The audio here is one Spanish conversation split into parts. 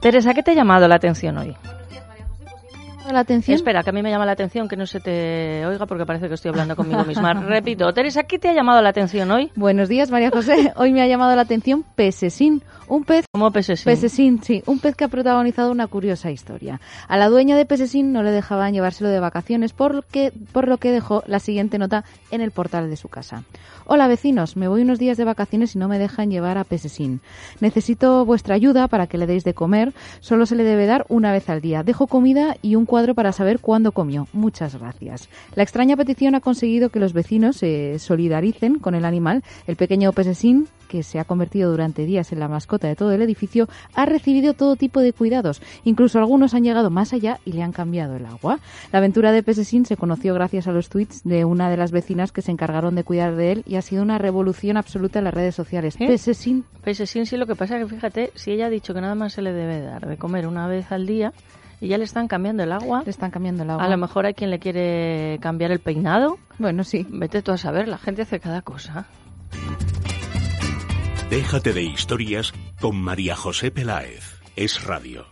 Teresa, ¿qué te ha llamado la atención hoy? La atención. Espera, que a mí me llama la atención que no se te oiga porque parece que estoy hablando conmigo misma. Repito, Teresa, ¿qué te ha llamado la atención hoy? Buenos días, María José. Hoy me ha llamado la atención Pesesín, un pez ¿Cómo pesesín? Pesesín, sí, un pez que ha protagonizado una curiosa historia. A la dueña de Pesesín no le dejaban llevárselo de vacaciones, por lo, que, por lo que dejó la siguiente nota en el portal de su casa. Hola vecinos, me voy unos días de vacaciones y no me dejan llevar a Pesesín. Necesito vuestra ayuda para que le deis de comer. Solo se le debe dar una vez al día. Dejo comida y un cuadro para saber cuándo comió. Muchas gracias. La extraña petición ha conseguido que los vecinos se solidaricen con el animal. El pequeño Pesesín que se ha convertido durante días en la mascota de todo el edificio, ha recibido todo tipo de cuidados. Incluso algunos han llegado más allá y le han cambiado el agua. La aventura de Pesesín se conoció gracias a los tweets de una de las vecinas que se encargaron de cuidar de él y ha sido una revolución absoluta en las redes sociales. ¿Eh? Pesesín. Pesesín sí, lo que pasa es que fíjate, si ella ha dicho que nada más se le debe dar de comer una vez al día y ya le están cambiando el agua, Le están cambiando el agua. a lo mejor hay quien le quiere cambiar el peinado. Bueno, sí. Vete tú a saber, la gente hace cada cosa. Déjate de historias con María José Peláez. Es radio.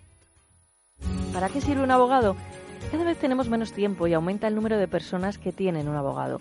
¿Para qué sirve un abogado? Cada vez tenemos menos tiempo y aumenta el número de personas que tienen un abogado.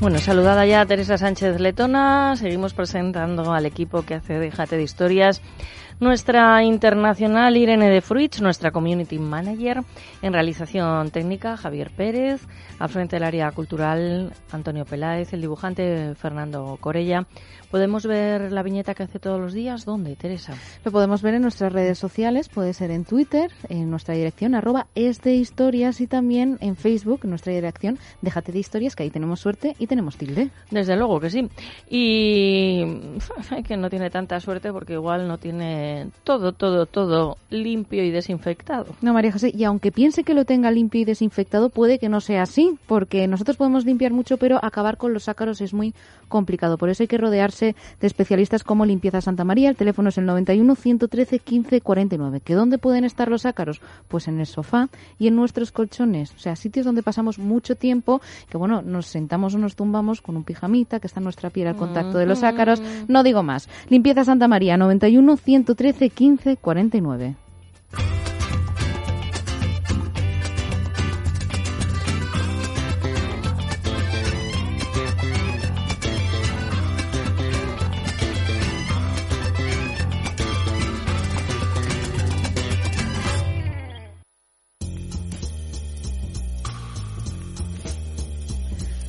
Bueno, saludada ya Teresa Sánchez Letona, seguimos presentando al equipo que hace Déjate de Historias. Nuestra internacional Irene de Fruits, nuestra community manager en realización técnica Javier Pérez, al frente del área cultural Antonio Peláez, el dibujante Fernando Corella. ¿Podemos ver la viñeta que hace todos los días? ¿Dónde, Teresa? Lo podemos ver en nuestras redes sociales, puede ser en Twitter, en nuestra dirección arroba es de historias y también en Facebook, en nuestra dirección déjate de historias, que ahí tenemos suerte y tenemos tilde. Desde luego que sí. Y que no tiene tanta suerte porque igual no tiene todo, todo, todo limpio y desinfectado. No, María José, y aunque piense que lo tenga limpio y desinfectado, puede que no sea así, porque nosotros podemos limpiar mucho, pero acabar con los ácaros es muy complicado. Por eso hay que rodearse de especialistas como Limpieza Santa María. El teléfono es el 91 113 15 49. ¿Que dónde pueden estar los ácaros? Pues en el sofá y en nuestros colchones. O sea, sitios donde pasamos mucho tiempo, que bueno, nos sentamos o nos tumbamos con un pijamita, que está nuestra piel al contacto de los ácaros. No digo más. Limpieza Santa María, 91 113 15 49.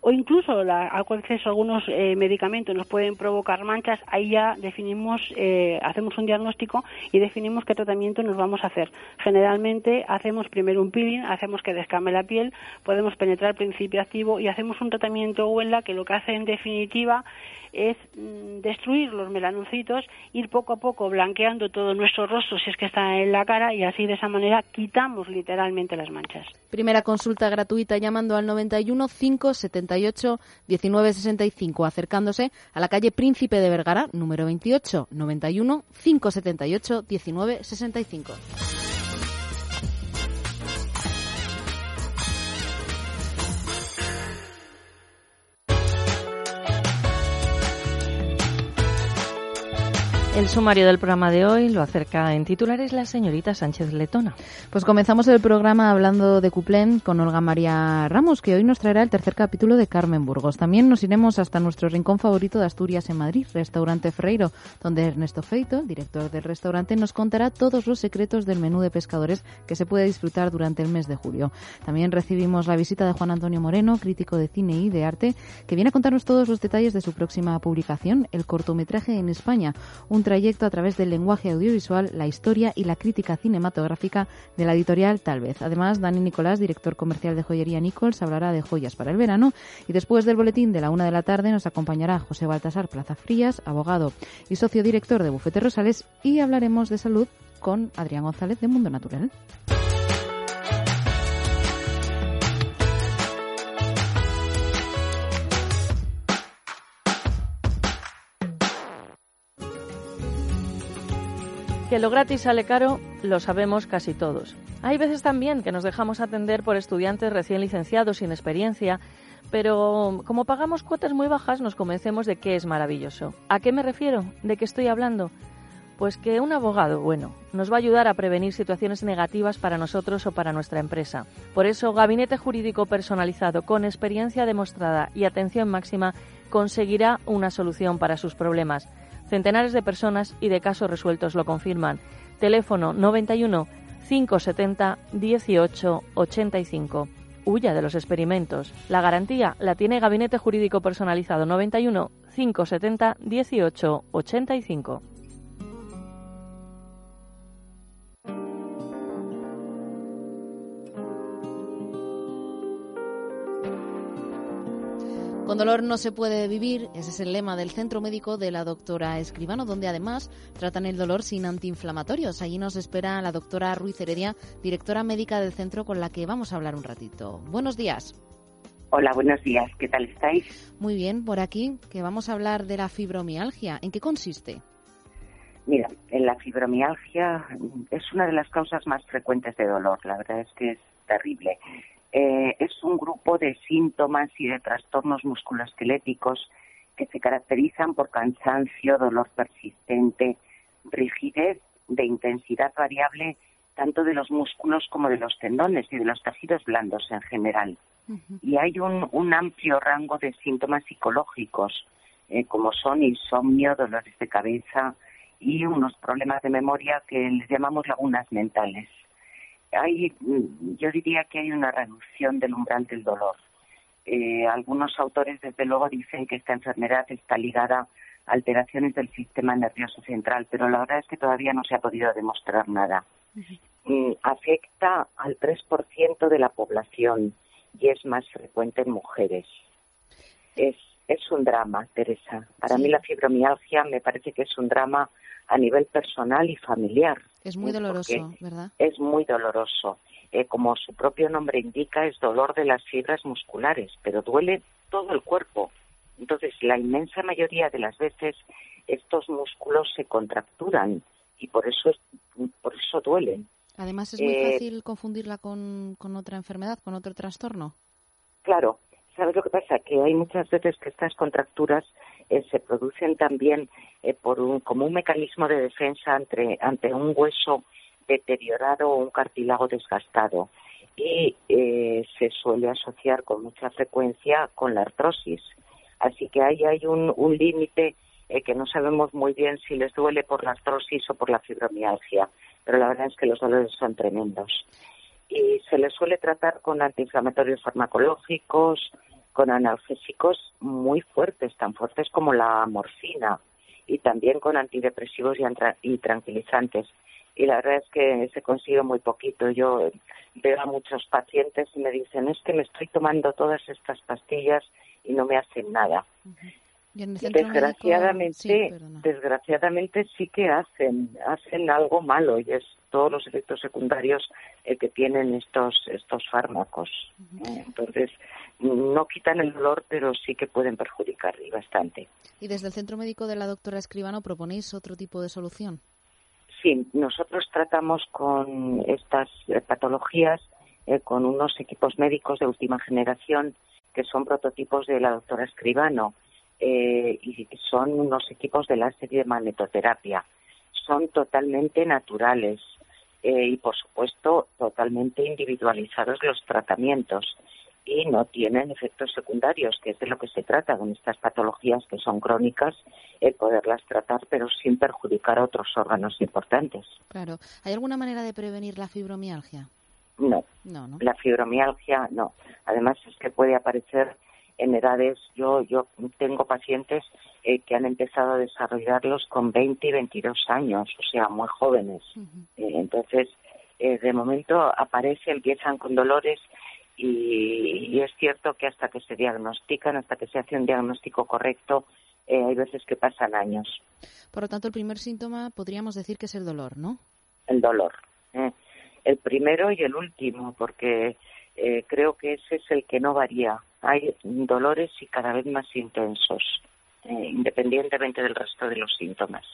o incluso la, al algunos eh, medicamentos nos pueden provocar manchas, ahí ya definimos, eh, hacemos un diagnóstico y definimos qué tratamiento nos vamos a hacer. Generalmente hacemos primero un peeling, hacemos que descame la piel, podemos penetrar el principio activo y hacemos un tratamiento Huelda que lo que hace en definitiva es mm, destruir los melanocitos, ir poco a poco blanqueando todo nuestro rostro si es que está en la cara y así de esa manera quitamos literalmente las manchas. Primera consulta gratuita llamando al 91 578 1965, acercándose a la calle Príncipe de Vergara, número 28, 91 578 1965. El sumario del programa de hoy lo acerca en titulares la señorita Sánchez Letona. Pues comenzamos el programa hablando de Cuplén con Olga María Ramos, que hoy nos traerá el tercer capítulo de Carmen Burgos. También nos iremos hasta nuestro rincón favorito de Asturias en Madrid, Restaurante Freiro, donde Ernesto Feito, director del restaurante, nos contará todos los secretos del menú de pescadores que se puede disfrutar durante el mes de julio. También recibimos la visita de Juan Antonio Moreno, crítico de cine y de arte, que viene a contarnos todos los detalles de su próxima publicación, el cortometraje en España, un trayecto a través del lenguaje audiovisual, la historia y la crítica cinematográfica de la editorial Tal vez. Además, Dani Nicolás, director comercial de joyería Nichols, hablará de joyas para el verano y después del boletín de la una de la tarde nos acompañará José Baltasar Plaza Frías, abogado y socio director de Bufete Rosales y hablaremos de salud con Adrián González de Mundo Natural. Que lo gratis sale caro, lo sabemos casi todos. Hay veces también que nos dejamos atender por estudiantes recién licenciados sin experiencia, pero como pagamos cuotas muy bajas nos convencemos de que es maravilloso. ¿A qué me refiero? ¿De qué estoy hablando? Pues que un abogado bueno nos va a ayudar a prevenir situaciones negativas para nosotros o para nuestra empresa. Por eso, Gabinete Jurídico Personalizado con experiencia demostrada y atención máxima conseguirá una solución para sus problemas. Centenares de personas y de casos resueltos lo confirman. Teléfono 91 570 18 85. Huya de los experimentos. La garantía la tiene Gabinete Jurídico Personalizado 91 570 18 85. Con dolor no se puede vivir, ese es el lema del centro médico de la doctora Escribano, donde además tratan el dolor sin antiinflamatorios. Allí nos espera la doctora Ruiz Heredia, directora médica del centro, con la que vamos a hablar un ratito. Buenos días. Hola, buenos días. ¿Qué tal estáis? Muy bien, por aquí, que vamos a hablar de la fibromialgia. ¿En qué consiste? Mira, en la fibromialgia es una de las causas más frecuentes de dolor. La verdad es que es terrible. Eh, es un grupo de síntomas y de trastornos musculoesqueléticos que se caracterizan por cansancio, dolor persistente, rigidez de intensidad variable tanto de los músculos como de los tendones y de los tejidos blandos en general. Y hay un, amplio rango de síntomas psicológicos, eh, como son insomnio, dolores de cabeza y unos problemas de memoria que les llamamos lagunas mentales hay, yo diría que hay una reducción del umbral del dolor. Eh, algunos autores, desde luego, dicen que esta enfermedad está ligada a alteraciones del sistema nervioso central, pero la verdad es que todavía no se ha podido demostrar nada. Mm, afecta al 3% de la población y es más frecuente en mujeres. Es, es un drama, Teresa. Para mí la fibromialgia me parece que es un drama a nivel personal y familiar. Es muy doloroso, ¿verdad? Es muy doloroso. Eh, como su propio nombre indica, es dolor de las fibras musculares, pero duele todo el cuerpo. Entonces, la inmensa mayoría de las veces estos músculos se contracturan y por eso, por eso duelen. Además, es muy eh, fácil confundirla con, con otra enfermedad, con otro trastorno. Claro, ¿sabes lo que pasa? Que hay muchas veces que estas contracturas eh, se producen también eh, por un, como un mecanismo de defensa ante, un hueso deteriorado o un cartílago desgastado y eh, se suele asociar con mucha frecuencia con la artrosis. Así que ahí hay un, un límite eh, que no sabemos muy bien si les duele por la artrosis o por la fibromialgia, pero la verdad es que los dolores son tremendos. Y se les suele tratar con antiinflamatorios farmacológicos, con analgésicos muy fuertes, tan fuertes como la morfina, y también con antidepresivos y, tranquilizantes. Y la verdad es que se consigue muy poquito. Yo veo a muchos pacientes y me dicen, es que me estoy tomando todas estas pastillas y no me hacen nada. Desgraciadamente, desgraciadamente sí que hacen, hacen algo malo y es todos los efectos secundarios eh, que tienen estos estos fármacos. Entonces, no quitan el dolor, pero sí que pueden perjudicar y bastante. ¿Y desde el Centro Médico de la doctora Escribano proponéis otro tipo de solución? Sí, nosotros tratamos con estas eh, patologías eh, con unos equipos médicos de última generación que son prototipos de la doctora Escribano eh, y son unos equipos de láser y de magnetoterapia. Son totalmente naturales eh, y, por supuesto, totalmente individualizados los tratamientos y no tienen efectos secundarios, que es de lo que se trata con estas patologías que son crónicas, el poderlas tratar, pero sin perjudicar a otros órganos importantes. Claro. ¿Hay alguna manera de prevenir la fibromialgia? No. No, no. La fibromialgia no. Además es que puede aparecer en edades, yo, yo tengo pacientes eh, que han empezado a desarrollarlos con 20 y 22 años, o sea, muy jóvenes. Eh, entonces, eh, de momento aparece, empiezan con dolores y, es cierto que hasta que se diagnostican, hasta que se hace un diagnóstico correcto, hay veces que pasan años. Por lo tanto, el primer síntoma podríamos decir que es el dolor, ¿no? El dolor. El primero y el último, porque creo que ese es el que no varía hay dolores y cada vez más intensos, eh, independientemente del resto de los síntomas.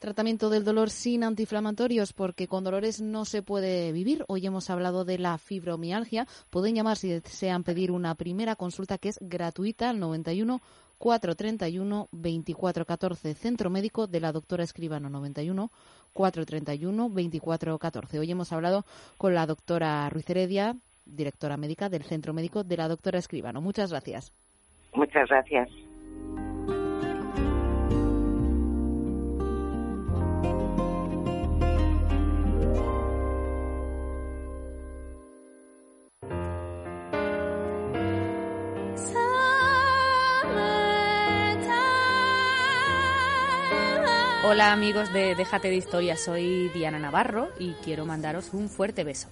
Tratamiento del dolor sin antiinflamatorios, porque con dolores no se puede vivir. Hoy hemos hablado de la fibromialgia. Pueden llamar si desean pedir una primera consulta que es gratuita al 91 431 2414. Centro Médico de la doctora Escribano 91 431 2414. Hoy hemos hablado con la doctora Ruiz Heredia, directora médica del Centro Médico de la doctora Escribano. Muchas gracias. Muchas gracias. Hola amigos de Déjate de Historia, soy Diana Navarro y quiero mandaros un fuerte beso.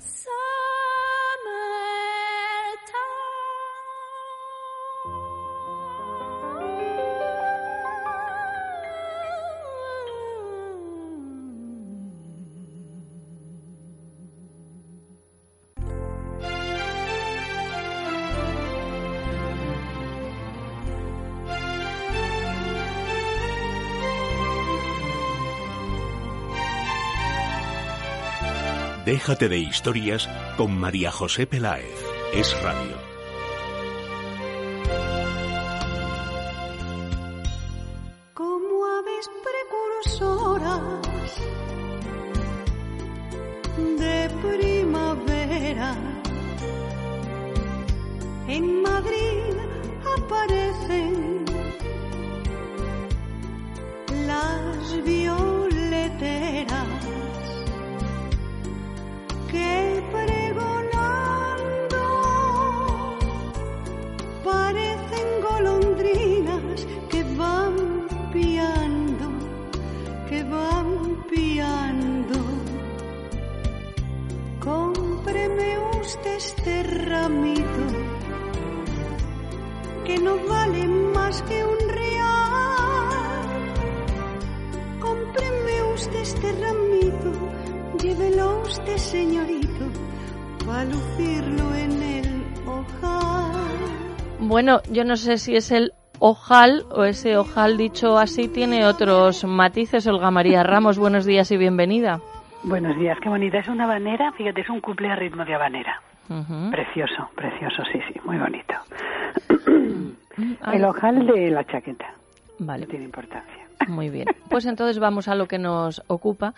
Déjate de historias con María José Peláez. Es Radio. Sé si es el ojal o ese ojal dicho así tiene otros matices. Olga María Ramos, buenos días y bienvenida. Buenos días, qué bonita. Es una habanera, fíjate, es un cuplé a ritmo de habanera. Precioso, precioso, sí, sí, muy bonito. el ojal de la chaqueta. Vale. No tiene importancia. Muy bien. Pues entonces vamos a lo que nos ocupa.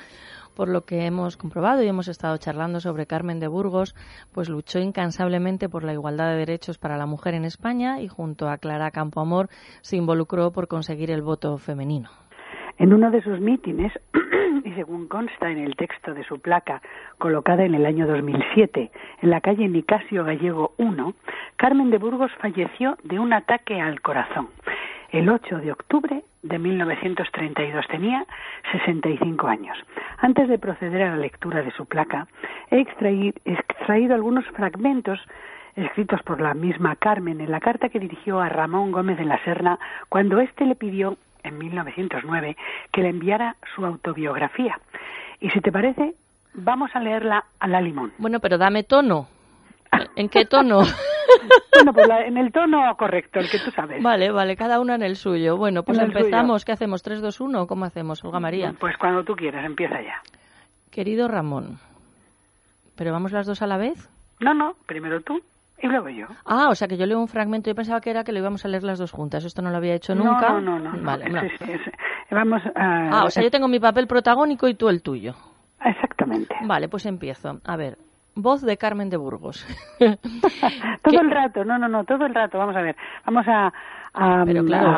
Por lo que hemos comprobado y hemos estado charlando sobre Carmen de Burgos, pues luchó incansablemente por la igualdad de derechos para la mujer en España y junto a Clara Campoamor se involucró por conseguir el voto femenino. En uno de sus mítines, y según consta en el texto de su placa colocada en el año 2007 en la calle Nicasio Gallego 1, Carmen de Burgos falleció de un ataque al corazón el 8 de octubre de 1932. Tenía 65 años. Antes de proceder a la lectura de su placa, he extraído, algunos fragmentos escritos por la misma Carmen en la carta que dirigió a Ramón Gómez de la Serna cuando éste le pidió en 1909 que le enviara su autobiografía. Y si te parece, vamos a leerla a la limón. Bueno, pero dame tono. ¿En qué tono? bueno, pues en el tono correcto, el que tú sabes. Vale, vale, cada una en el suyo. Bueno, pues empezamos. ¿Qué hacemos? ¿3, 2, 1? ¿Cómo hacemos, Olga María? Pues cuando tú quieras, empieza ya. Querido Ramón, ¿pero vamos las dos a la vez? No, no, primero tú y luego yo. Ah, o sea que yo leo un fragmento y pensaba que era que lo íbamos a leer las dos juntas. Esto no lo había hecho nunca. No, no, no. Vale, vamos a... Ah, o sea, yo tengo mi papel protagónico y tú el tuyo. Exactamente. Vale, pues empiezo. A ver, voz de Carmen de Burgos. todo el rato, no, no, no, todo el rato. Vamos a ver, vamos a, a,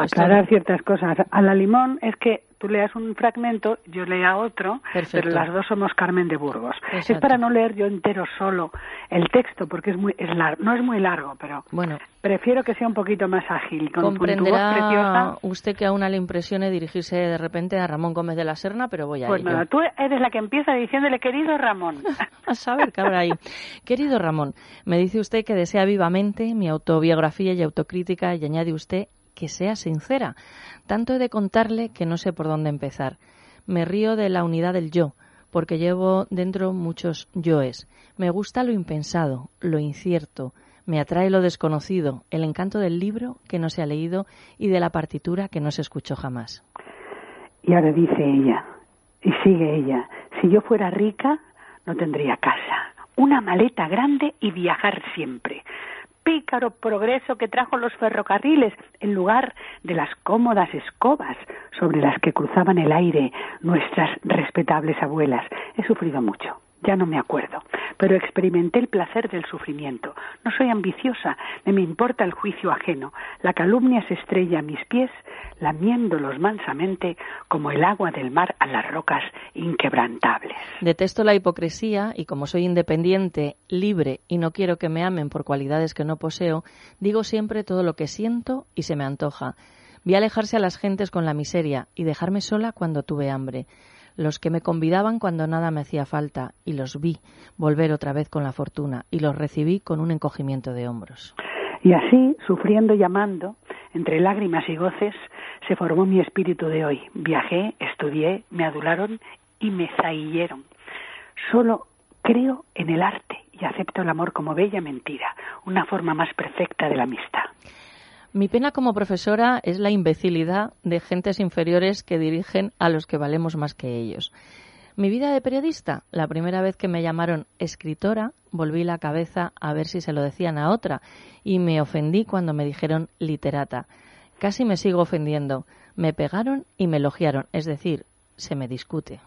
aclarar ciertas cosas. A la limón es que tú leas un fragmento, yo lea otro, pero las dos somos Carmen de Burgos. Es para no leer yo entero solo el texto, porque es muy, es no es muy largo, pero bueno, prefiero que sea un poquito más ágil. Con, comprenderá usted que aún le impresione dirigirse de repente a Ramón Gómez de la Serna, pero voy a Pues nada, tú eres la que empieza diciéndole, querido Ramón. a saber qué habrá ahí. Querido Ramón, me dice usted que desea vivamente mi autobiografía y autocrítica y añade usted que sea sincera. Tanto he de contarle que no sé por dónde empezar. Me río de la unidad del yo, porque llevo dentro muchos yoes. Me gusta lo impensado, lo incierto, me atrae lo desconocido, el encanto del libro que no se ha leído y de la partitura que no se escuchó jamás. Y ahora dice ella, y sigue ella, si yo fuera rica, no tendría casa, una maleta grande y viajar siempre pícaro progreso que trajo los ferrocarriles en lugar de las cómodas escobas sobre las que cruzaban el aire nuestras respetables abuelas. He sufrido mucho ya no me acuerdo, pero experimenté el placer del sufrimiento. No soy ambiciosa, ni me importa el juicio ajeno. La calumnia se estrella a mis pies, lamiéndolos mansamente como el agua del mar a las rocas inquebrantables. Detesto la hipocresía y como soy independiente, libre y no quiero que me amen por cualidades que no poseo, digo siempre todo lo que siento y se me antoja. Vi alejarse a las gentes con la miseria y dejarme sola cuando tuve hambre los que me convidaban cuando nada me hacía falta, y los vi volver otra vez con la fortuna, y los recibí con un encogimiento de hombros. Y así, sufriendo y amando, entre lágrimas y goces, se formó mi espíritu de hoy. Viajé, estudié, me adularon y me zailleron. Solo creo en el arte y acepto el amor como bella mentira, una forma más perfecta de la amistad. Mi pena como profesora es la imbecilidad de gentes inferiores que dirigen a los que valemos más que ellos. Mi vida de periodista, la primera vez que me llamaron escritora, volví la cabeza a ver si se lo decían a otra y me ofendí cuando me dijeron literata. Casi me sigo ofendiendo. Me pegaron y me elogiaron, es decir, se me discute.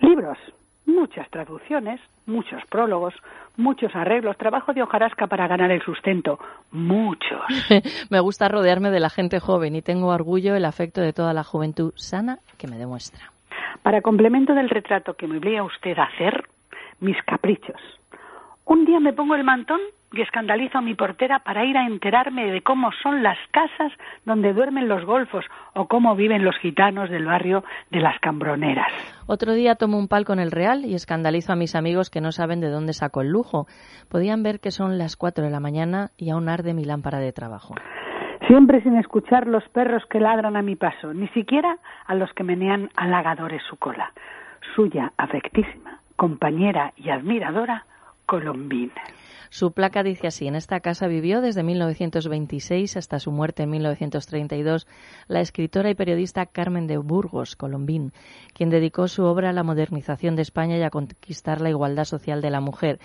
Libros, muchas traducciones, muchos prólogos, muchos arreglos, trabajo de hojarasca para ganar el sustento, muchos. me gusta rodearme de la gente joven y tengo orgullo el afecto de toda la juventud sana que me demuestra. Para complemento del retrato que me obliga usted a hacer, mis caprichos. Un día me pongo el mantón y escandalizo a mi portera para ir a enterarme de cómo son las casas donde duermen los golfos o cómo viven los gitanos del barrio de las Cambroneras. Otro día tomo un palco en el Real y escandalizo a mis amigos que no saben de dónde saco el lujo. Podían ver que son las cuatro de la mañana y aún arde mi lámpara de trabajo. Siempre sin escuchar los perros que ladran a mi paso, ni siquiera a los que menean halagadores su cola. Suya afectísima, compañera y admiradora, Colombina. Su placa dice así, en esta casa vivió desde 1926 hasta su muerte en 1932 la escritora y periodista Carmen de Burgos, Colombín, quien dedicó su obra a la modernización de España y a conquistar la igualdad social de la mujer.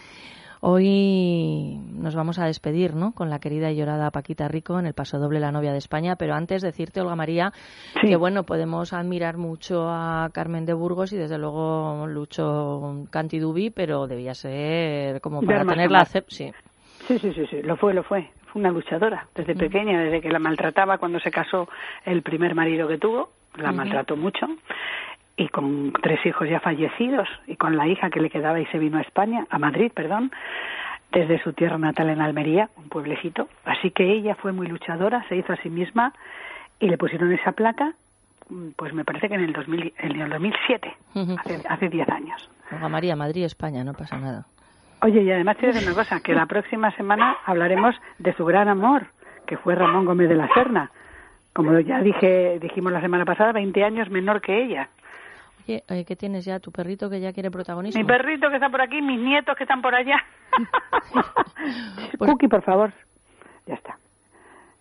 Hoy nos vamos a despedir, ¿no? Con la querida y llorada Paquita Rico en el Paso Doble La Novia de España. Pero antes decirte, Olga María, que bueno, podemos admirar mucho a Carmen de Burgos y desde luego Lucho Cantidubi, pero debía ser como para tener la sí. sí, sí, sí, sí, lo fue, lo fue. Fue una luchadora desde pequeña, desde que la maltrataba cuando se casó el primer marido que tuvo, la maltrató mucho y con tres hijos ya fallecidos y con la hija que le quedaba y se vino a España, a Madrid, perdón, desde su tierra natal en Almería, un pueblecito. Así que ella fue muy luchadora, se hizo a sí misma y le pusieron esa placa, pues me parece que en el, 2000, en el 2007, hace 10 años. Olga María, Madrid, España, no pasa nada. Oye, y además te voy una cosa, que la próxima semana hablaremos de su gran amor, que fue Ramón Gómez de la Serna. Como ya dije, dijimos la semana pasada, 20 años menor que ella. Oye, ¿qué tienes ya? ¿Tu perrito que ya quiere protagonismo? Mi perrito que está por aquí, mis nietos que están por allá. Pues Cookie, por favor. Ya está.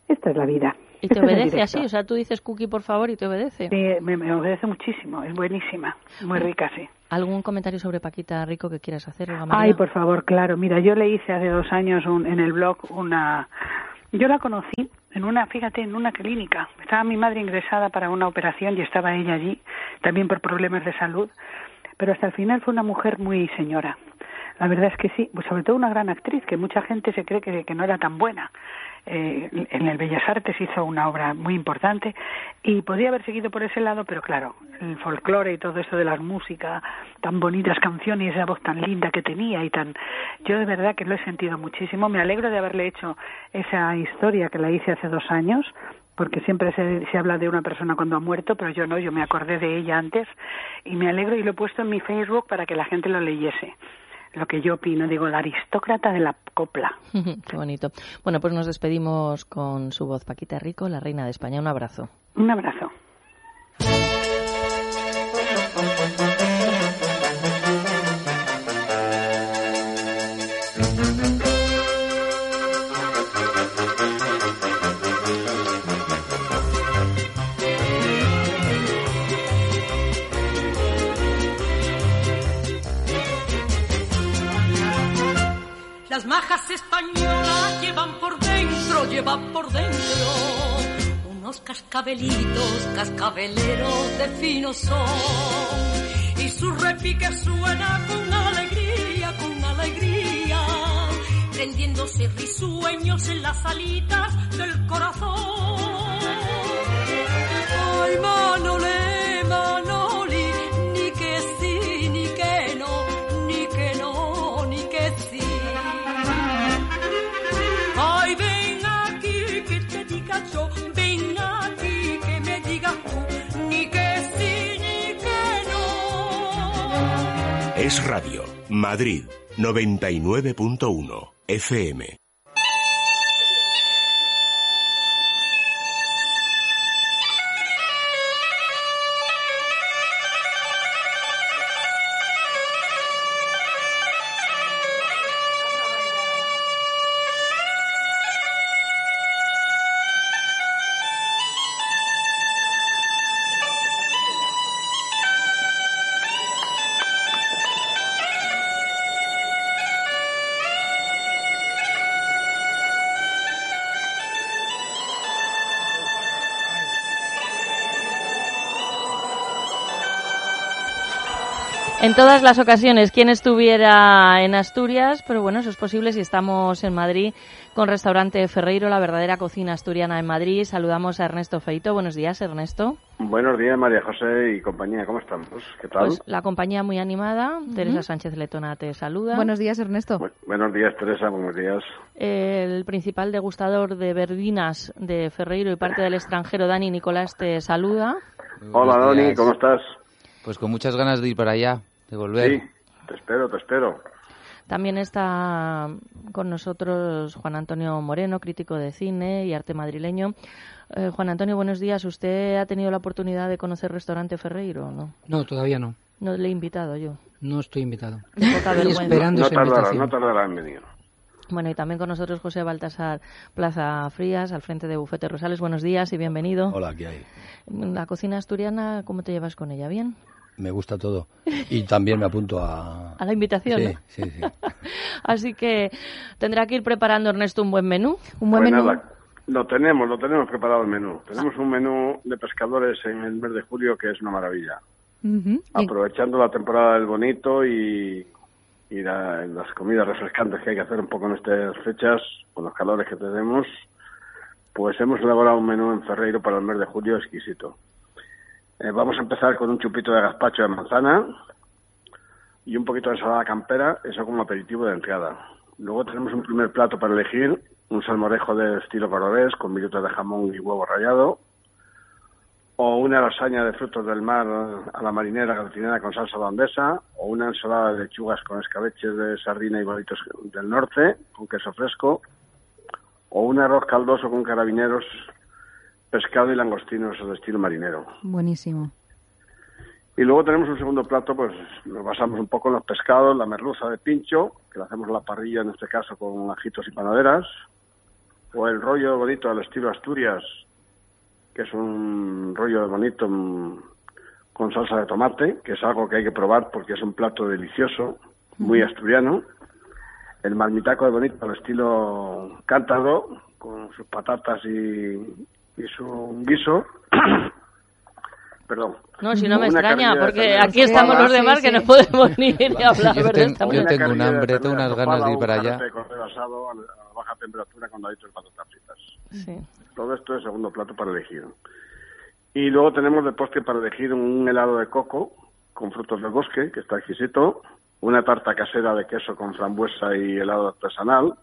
Esta es la vida. ¿Y te obedece así? O sea, tú dices Cookie, por favor, y te obedece. Sí, me, obedece muchísimo. Es buenísima. Muy rica, sí. ¿Algún comentario sobre Paquita Rico que quieras hacer, Ay, por favor, claro. Mira, yo le hice hace dos años en el blog una... Yo la conocí en una, fíjate, en una clínica. Estaba mi madre ingresada para una operación y estaba ella allí, también por problemas de salud. Pero hasta el final fue una mujer muy señora. La verdad es que sí, pues sobre todo una gran actriz, que mucha gente se cree que, que no era tan buena. Eh, en el Bellas Artes hizo una obra muy importante y podía haber seguido por ese lado, pero claro, el folclore y todo eso de las músicas, tan bonitas canciones y esa voz tan linda que tenía y tan... Yo de verdad que lo he sentido muchísimo. Me alegro de haberle hecho esa historia que la hice hace dos años, porque siempre se, se, habla de una persona cuando ha muerto, pero yo no, yo me acordé de ella antes y me alegro y lo he puesto en mi Facebook para que la gente lo leyese lo que yo opino, digo, la aristócrata de la copla. Qué bonito. Bueno, pues nos despedimos con su voz, Paquita Rico, la reina de España. Un abrazo. Un abrazo. Las majas españolas llevan por dentro, llevan por dentro unos cascabelitos, cascabeleros de fino son. Y su repique suena con alegría, con alegría, prendiéndose risueños en las alitas del corazón. Ay, Manole, Es Radio, Madrid, 99.1 FM. En todas las ocasiones quien estuviera en Asturias, pero bueno, eso es posible si estamos en Madrid con Restaurante Ferreiro, la verdadera cocina asturiana en Madrid. Saludamos a Ernesto Feito. Buenos días, Ernesto. Buenos días, María José y compañía. ¿Cómo estamos? ¿Qué tal? Pues la compañía muy animada. Teresa Sánchez Letona te saluda. Buenos días, Ernesto. buenos días, Teresa. Buenos días. El principal degustador de verdinas de Ferreiro y parte del extranjero, Dani Nicolás, te saluda. Hola, Dani. ¿Cómo estás? Pues con muchas ganas de ir para allá de volver. Sí, te espero, te espero. También está con nosotros Juan Antonio Moreno, crítico de cine y arte madrileño. Eh, Juan Antonio, buenos días. ¿Usted ha tenido la oportunidad de conocer Restaurante Ferreiro o no? No, todavía no. No le he invitado yo. No estoy invitado. Estoy esperando no esa tardará, invitación. no tardará en venir. Bueno, y también con nosotros José Baltasar Plaza Frías, al frente de Bufete Rosales. Buenos días y bienvenido. Hola, ¿qué hay? La cocina asturiana, ¿cómo te llevas con ella? ¿Bien? Me gusta todo. Y también me apunto a... A la invitación, Sí, ¿no? sí, sí. Así que tendrá que ir preparando Ernesto un buen menú. Un buen Pues menú. nada, lo tenemos, lo tenemos preparado el menú. Tenemos un menú de pescadores en el mes de julio que es una maravilla. Aprovechando la temporada del bonito y, y la- las comidas refrescantes que hay que hacer un poco en estas fechas, con los calores que tenemos, pues hemos elaborado un menú en Ferreiro para el mes de julio exquisito. Eh, vamos a empezar con un chupito de gazpacho de manzana y un poquito de ensalada campera, eso como aperitivo de entrada. Luego tenemos un primer plato para elegir, un salmorejo de estilo cordobés con virutas de jamón y huevo rallado, o una lasaña de frutos del mar a la marinera gratinada con salsa holandesa, o una ensalada de lechugas con escabeches de sardina y bolitos del norte, con queso fresco, o un arroz caldoso con carabineros, pescado y langostinos de estilo marinero. Buenísimo. Y luego tenemos un segundo plato, pues nos basamos un poco en los pescados, la merluza de pincho, que la hacemos a la parrilla en este caso con ajitos y panaderas, o el rollo bonito al estilo Asturias, que es un rollo bonito mm, con salsa de tomate, que es algo que hay que probar porque es un plato delicioso, muy asturiano. El marmitaco de bonito al estilo cántaro, con sus patatas y, y su guiso. Perdón. No, si no me extraña, porque aquí estamos los demás que no podemos ni, ni hablar, Yo ¿verdad? tengo- Estamos- yo tengo un hambre, tengo unas ganas de ir para un allá. filete de cordero asado a la- a baja temperatura con daditos de patatas fritas. Sí. Todo esto es segundo plato para elegir. Y luego tenemos de postre para elegir un helado de coco con frutos del bosque, que está exquisito, una tarta casera de queso con frambuesa y helado artesanal,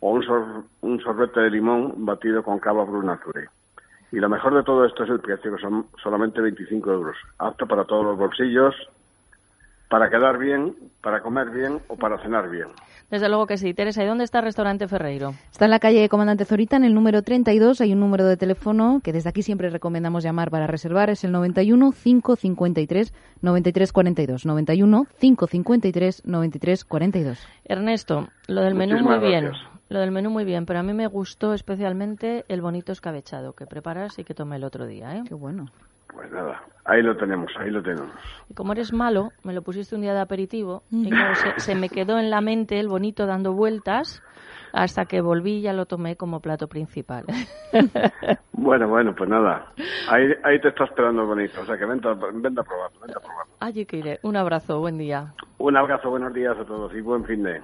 o un, sor- un sorbete de limón batido con cava Brut Nature. Y lo mejor de todo esto es el precio, que son solamente 25 euros, apto para todos los bolsillos, para quedar bien, para comer bien o para cenar bien. Desde luego que sí. Teresa, ¿y dónde está el restaurante Ferreiro? Está en la calle Comandante Zorita, en el número 32. Hay un número de teléfono que desde aquí siempre recomendamos llamar para reservar. Es el 91 553 93 42. 91 553 93 42. Ernesto, lo del menú muy bien. gracias. Lo del menú muy bien, pero a mí me gustó especialmente el bonito escabechado que preparas y que tomé el otro día. ¿eh? Qué bueno. Pues nada, ahí lo tenemos, ahí lo tenemos. Y como eres malo, me lo pusiste un día de aperitivo y claro, se, se me quedó en la mente el bonito dando vueltas hasta que volví y ya lo tomé como plato principal. Bueno, bueno, pues nada. Ahí, ahí te está esperando el bonito. O sea que vente, a- vente a probarlo, vente a probarlo. Allí que iré. Un abrazo, buen día. Un abrazo, buenos días a todos y buen fin de.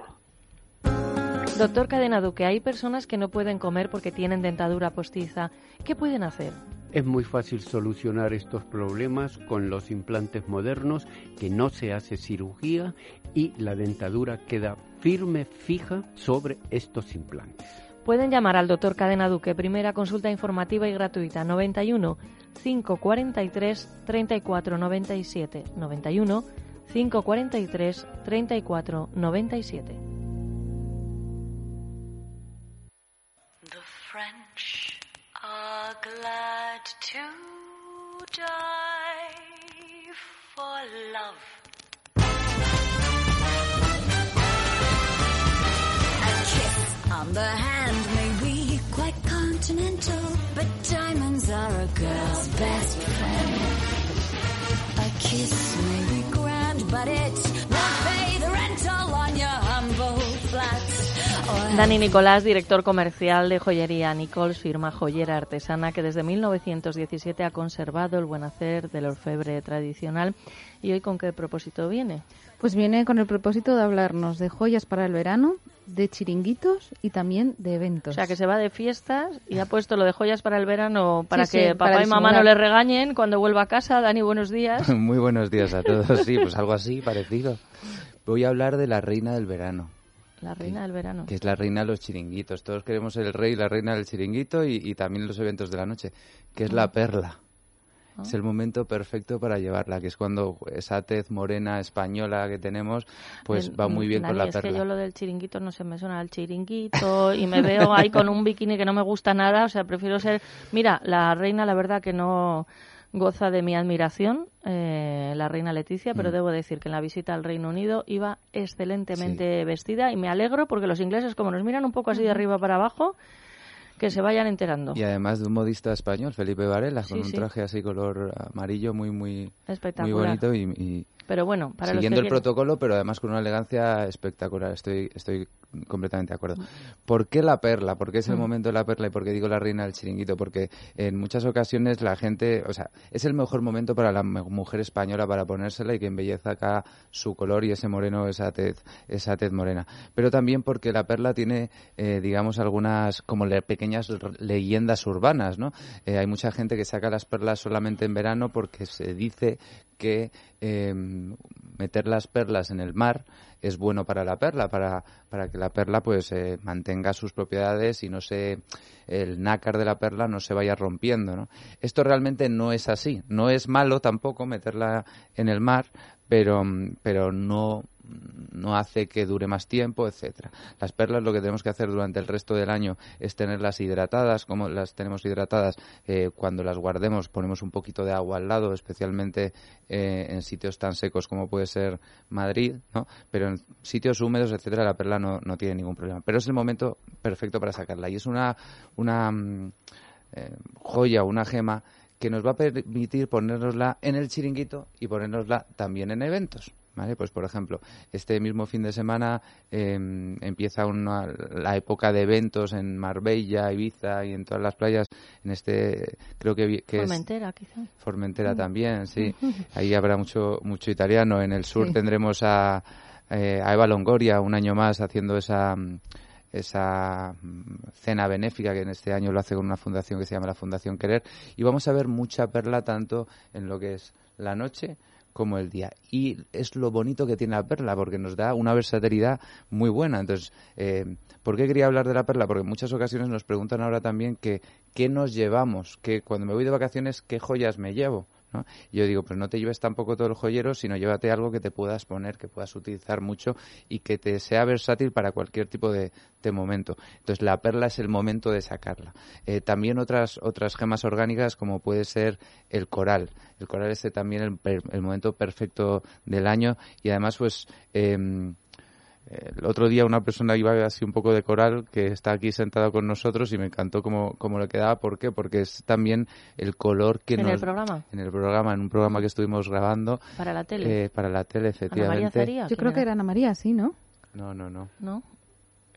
Doctor Cadena Duque, hay personas que no pueden comer porque tienen dentadura postiza. ¿Qué pueden hacer? Es muy fácil solucionar estos problemas con los implantes modernos, que no se hace cirugía y la dentadura queda firme, fija sobre estos implantes. Pueden llamar al doctor Cadena Duque, primera consulta informativa y gratuita, 91 543 34 97. 91 543 34 97. Glad to die for love. A kiss on the hand may be quite continental, but diamonds are a girl's best friend. A kiss may be grand, but it's won't Dani Nicolás, director comercial de joyería Nichols, firma joyera artesana que desde 1917 ha conservado el buen hacer del orfebre tradicional. ¿Y hoy con qué propósito viene? Pues viene con el propósito de hablarnos de joyas para el verano, de chiringuitos y también de O eventos. sea, que se va de fiestas y ha puesto lo de joyas para el verano para Sí, que sí, para papá y mamá no le regañen cuando vuelva a casa. Dani, buenos días. Muy buenos días a todos. Sí, pues algo así, parecido. Voy a hablar de la reina del verano, La reina del verano. que es la reina de los chiringuitos. Todos queremos el rey y la reina del chiringuito y, y también los eventos de la noche, que es la perla. Es el momento perfecto para llevarla, que es cuando esa tez morena española que tenemos, pues va muy bien con la es que perla. yo lo del chiringuito no se me suena al chiringuito y me veo ahí con un bikini que no me gusta nada. O sea, prefiero ser. Mira, la reina, la verdad que no goza de mi admiración, eh, la reina Leticia, pero Mm. debo decir que en la visita al Reino Unido iba excelentemente vestida y me alegro porque los ingleses, como nos miran un poco así de arriba para abajo, que se vayan enterando. Y además de un modista español, Felipe Varela, Sí, con un sí. traje así color amarillo muy, muy, Espectacular. muy bonito y, y Pero bueno, para siguiendo los el que quieren- protocolo, pero además con una elegancia espectacular. Estoy, estoy completamente de acuerdo. ¿Por qué la perla? ¿Por qué es el Mm. momento de la perla y por qué digo la reina del chiringuito? Porque en muchas ocasiones la gente, o sea, es el mejor momento para la mu- mujer española para ponérsela y que embellezca su color y ese moreno, esa tez, esa tez morena. Pero también porque la perla tiene, eh, digamos, algunas como le- pequeñas leyendas urbanas, ¿no? Eh, hay mucha gente que saca las perlas solamente en verano porque se dice que eh, meter las perlas en el mar es bueno para la perla, para, para que la perla pues eh, mantenga sus propiedades y no se el nácar de la perla no se vaya rompiendo, ¿no? Esto realmente no es así, no es malo tampoco meterla en el mar, pero pero no no hace que dure más tiempo, etcétera. Las perlas lo que tenemos que hacer durante el resto del año es tenerlas hidratadas, como las tenemos hidratadas eh, cuando las guardemos ponemos un poquito de agua al lado, especialmente eh, en sitios tan secos como puede ser Madrid, ¿no? Pero en sitios húmedos, etcétera, la perla no, no tiene ningún problema. Pero es el momento perfecto para sacarla y es una una mm, eh, joya, una gema que nos va a permitir ponérnosla en el chiringuito y ponérnosla también en eventos. ¿Vale? Pues por ejemplo, este mismo fin de semana eh, empieza una, la época de eventos en Marbella, Ibiza y en todas las playas. En este, creo que, que es Formentera. Formentera Mm. también, sí. Ahí habrá mucho mucho italiano. En el sur Sí. tendremos a, eh, a Eva Longoria un año más haciendo esa esa mm, cena benéfica que en este año lo hace con una fundación que se llama la Fundación Querer y vamos a ver mucha perla tanto en lo que es la noche como el día. Y es lo bonito que tiene la perla, porque nos da una versatilidad muy buena. Entonces, eh, ¿por qué quería hablar de la perla? Porque en muchas ocasiones nos preguntan ahora también que qué nos llevamos, que cuando me voy de vacaciones, qué joyas me llevo. Y yo digo, pues no te lleves tampoco todo el joyero, sino llévate algo que te puedas poner, que puedas utilizar mucho y que te sea versátil para cualquier tipo de, momento. Entonces la perla es el momento de sacarla. Eh, también otras otras gemas orgánicas como puede ser el coral. El coral es también el, el momento perfecto del año y además pues em, el otro día una persona iba así un poco de coral que está aquí sentado con nosotros y me encantó cómo, cómo le quedaba. ¿Por qué? Porque es también el color que ¿En nos... el programa? En el programa, en un programa que estuvimos grabando. Para la tele. eh, para la tele, María efectivamente. Zaría? Yo creo que era Ana María, sí, ¿no? No, no, no. ¿No?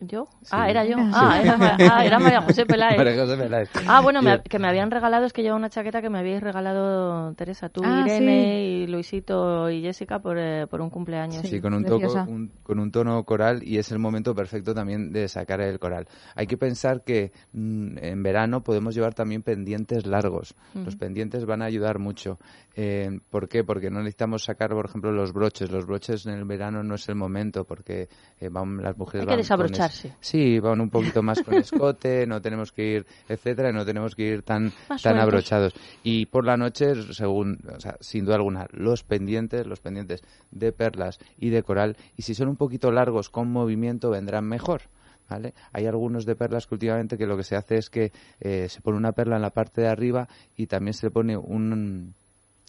¿Yo? Ah, era yo. Sí. Ah, era, ah, era María José Peláez. María José Peláez. Ah, bueno, me- que me habían regalado, es que lleva una chaqueta que me habíais regalado Teresa, tú, Ah, Irene y Luisito y Jessica por, eh, por un cumpleaños. Sí, con un, toco, un- con un tono coral y es el momento perfecto también de sacar el coral. Hay que pensar que mm, en verano podemos llevar también pendientes largos. Los pendientes van a ayudar mucho. Eh, ¿Por qué? Porque no necesitamos sacar, por ejemplo, los broches. Los broches en el verano no es el momento porque eh, van, las mujeres Hay que van Sí, van un poquito más con escote, no tenemos que ir, etcétera, no tenemos que ir tan, Más tan abrochados. Y por la noche, según, o sea, sin duda alguna, los pendientes, los pendientes de perlas y de coral, y si son un poquito largos con movimiento, vendrán mejor. ¿Vale? Hay algunos de perlas que últimamente que lo que se hace es que eh, se pone una perla en la parte de arriba y también se pone un,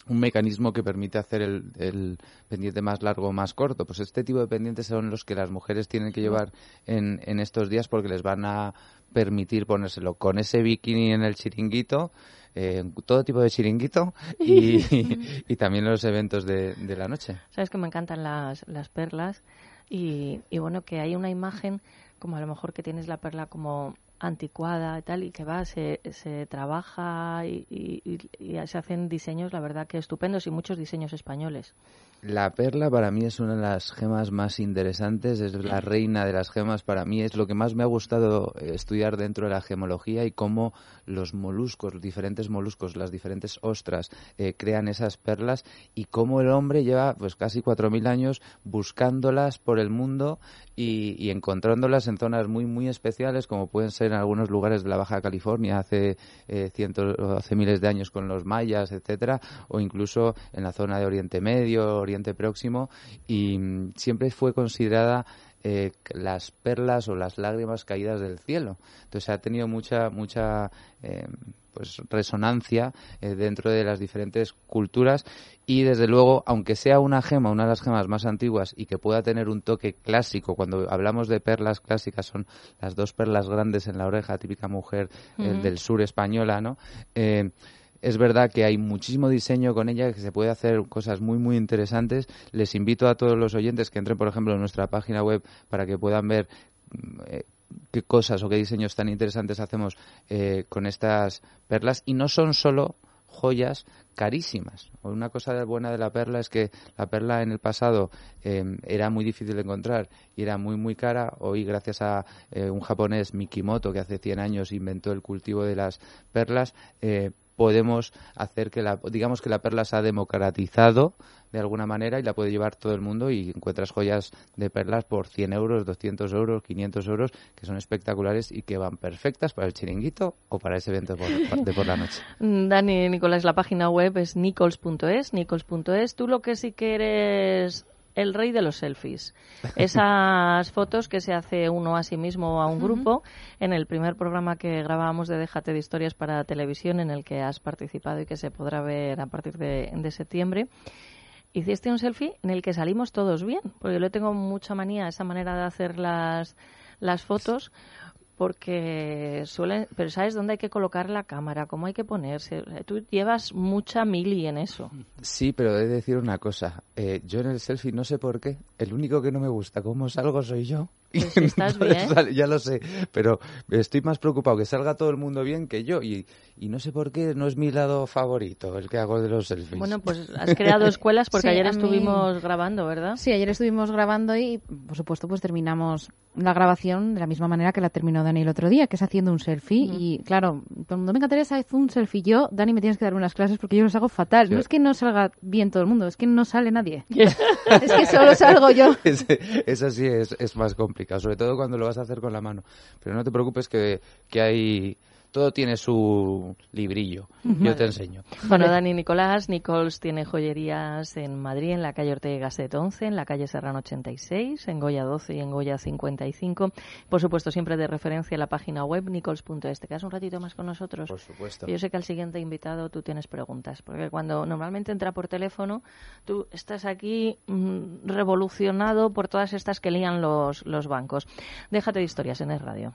un mecanismo que permite hacer el, el pendiente más largo o más corto. Pues este tipo de pendientes son los que las mujeres tienen que llevar en, en estos días porque les van a permitir ponérselo con ese bikini en el chiringuito, eh, todo tipo de chiringuito y, y también los eventos de, de la noche. Sabes que me encantan las, las perlas y, y bueno, que hay una imagen como a lo mejor que tienes la perla como anticuada y tal y que va, se, se trabaja y, se hacen diseños, la verdad que estupendos y muchos diseños españoles. La perla para mí es una de las gemas más interesantes, es la reina de las gemas para mí, es lo que más me ha gustado eh, estudiar dentro de la gemología y cómo los moluscos, diferentes moluscos, las diferentes ostras eh, crean esas perlas y cómo el hombre lleva pues casi 4.000 años buscándolas por el mundo y, y encontrándolas en zonas muy muy especiales como pueden ser en algunos lugares de la Baja California hace eh, cientos o hace miles de años con los mayas, etcétera, o incluso en la zona de Oriente Medio, Oriente Próximo y mm, siempre fue considerada eh, las perlas o las lágrimas caídas del cielo. Entonces ha tenido mucha, mucha eh, pues resonancia eh, dentro de las diferentes culturas y desde luego aunque sea una gema una de las gemas más antiguas y que pueda tener un toque clásico cuando hablamos de perlas clásicas son las dos perlas grandes en la oreja típica mujer eh, del sur española no Eh, es verdad que hay muchísimo diseño con ella, que se puede hacer cosas muy, muy interesantes. Les invito a todos los oyentes que entren, por ejemplo, en nuestra página web para que puedan ver mm, eh, qué cosas o qué diseños tan interesantes hacemos eh, con estas perlas. Y no son solo joyas carísimas. Una cosa buena de la perla es que la perla en el pasado eh, era muy difícil de encontrar y era muy muy cara. Hoy gracias a eh, un japonés Mikimoto que hace 100 años inventó el cultivo de las perlas podemos hacer que la digamos que la perla se ha democratizado de alguna manera y la puede llevar todo el mundo y encuentras joyas de perlas por 100 euros, 200 euros, 500 euros que son espectaculares y que van perfectas para el chiringuito o para ese evento por- de por la noche. Dani, Nicolás, la página web es nichols.es, nichols.es. Tú lo que sí que eres el rey de los selfies. Esas fotos que se hace uno a sí mismo o a un grupo. En el primer programa que grabábamos de Déjate de Historias para Televisión, en el que has participado y que se podrá ver a partir de, de septiembre, hiciste un selfie en el que salimos todos bien. Porque yo tengo mucha manía a esa manera de hacer las, las fotos porque suelen, pero sabes dónde hay que colocar la cámara, cómo hay que ponerse. O sea, Tú llevas mucha mili en eso. Sí, pero he de decir una cosa. Eh, yo en el selfie no sé por qué. El único que no me gusta cómo salgo soy yo. Pues si estás bien. ya lo sé, pero estoy más preocupado que salga todo el mundo bien que yo. Y, y no sé por qué no es mi lado favorito el que hago de los selfies. Bueno, pues has creado escuelas porque Sí, ayer mí- estuvimos grabando, ¿verdad? Sí, ayer estuvimos grabando y, por supuesto, pues terminamos la grabación de la misma manera que la terminó Dani el otro día, que es haciendo un selfie. Y, claro, todo el mundo, venga, Teresa, haz un selfie. Yo, Dani, me tienes que dar unas clases porque yo los hago fatal. No es que no salga bien todo el mundo, es que no sale nadie. es que solo salgo yo. Eso sí es, es más complicado, sobre todo cuando lo vas a hacer con la mano. Pero no te preocupes que, que hay... Todo tiene su librillo. Yo te enseño. Bueno, Dani Nicolás, Nichols tiene joyerías en Madrid, en la calle Ortega Gasset 11, en la calle Serrano 86, en Goya 12 y en Goya 55. Por supuesto, siempre de referencia a la página web nichols.es. ¿Te quedas un ratito más con nosotros? Por supuesto. Yo sé que al siguiente invitado tú tienes preguntas, porque cuando normalmente entra por teléfono, tú estás aquí mm, revolucionado por todas estas que lían los, los bancos. Déjate de historias en el radio.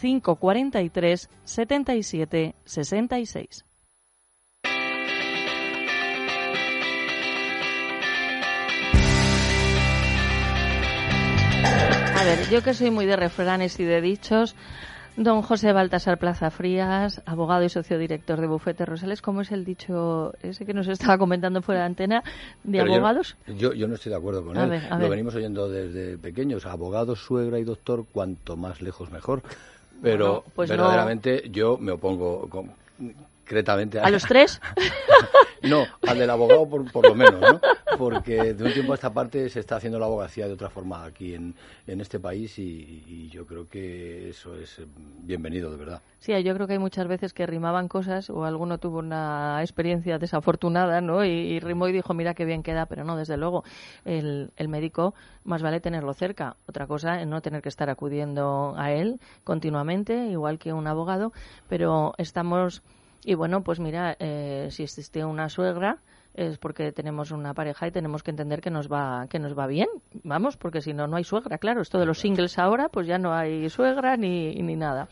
543 77 66. A ver, yo que soy muy de refranes y de dichos, don José Baltasar Plaza Frías, abogado y socio director de Bufete Rosales, ¿cómo es el dicho ese que nos estaba comentando fuera de antena de Pero abogados? Yo, yo no estoy de acuerdo con A él. ver, Lo ver. venimos oyendo desde pequeños. Abogado, suegra y doctor, cuanto más lejos mejor. Pero Bueno, pues no. verdaderamente yo me opongo concretamente ¿A los tres? No, al del abogado por, por lo menos, ¿no? Porque de un tiempo a esta parte se está haciendo la abogacía de otra forma aquí en, en este país y, y yo creo que eso es bienvenido, de verdad. Sí, yo creo que hay muchas veces que rimaban cosas o alguno tuvo una experiencia desafortunada, ¿no? Y, y rimó y dijo, mira qué bien queda, pero no, desde luego, el, el médico más vale tenerlo cerca. Otra cosa es no tener que estar acudiendo a él continuamente, igual que un abogado, pero estamos... Y bueno, pues mira, eh, si existe una suegra es porque tenemos una pareja y tenemos que entender que nos va que nos va bien, vamos, porque si no no hay suegra, claro, esto de los singles ahora, pues ya no hay suegra ni, ni nada.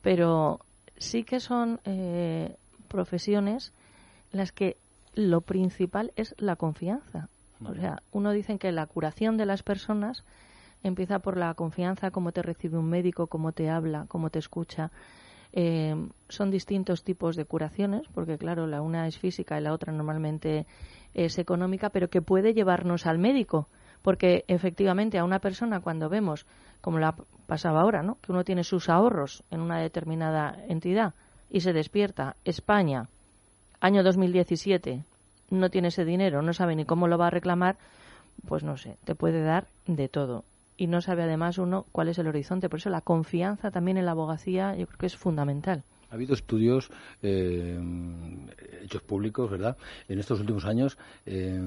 Pero sí que son eh, profesiones las que lo principal es la confianza. O sea, uno dice que la curación de las personas empieza por la confianza, cómo te recibe un médico, cómo te habla, cómo te escucha. Eh, son distintos tipos de curaciones, porque claro, la una es física y la otra normalmente es económica, pero que puede llevarnos al médico. Porque efectivamente a una persona cuando vemos, como la pasaba ahora, ¿no? que uno tiene sus ahorros en una determinada entidad y se despierta, España, año 2017, no tiene ese dinero, no sabe ni cómo lo va a reclamar, pues no sé, te puede dar de todo. Y no sabe además uno cuál es el horizonte. Por eso la confianza también en la abogacía yo creo que es fundamental. Ha habido estudios eh, hechos públicos, ¿verdad?, en estos últimos años eh,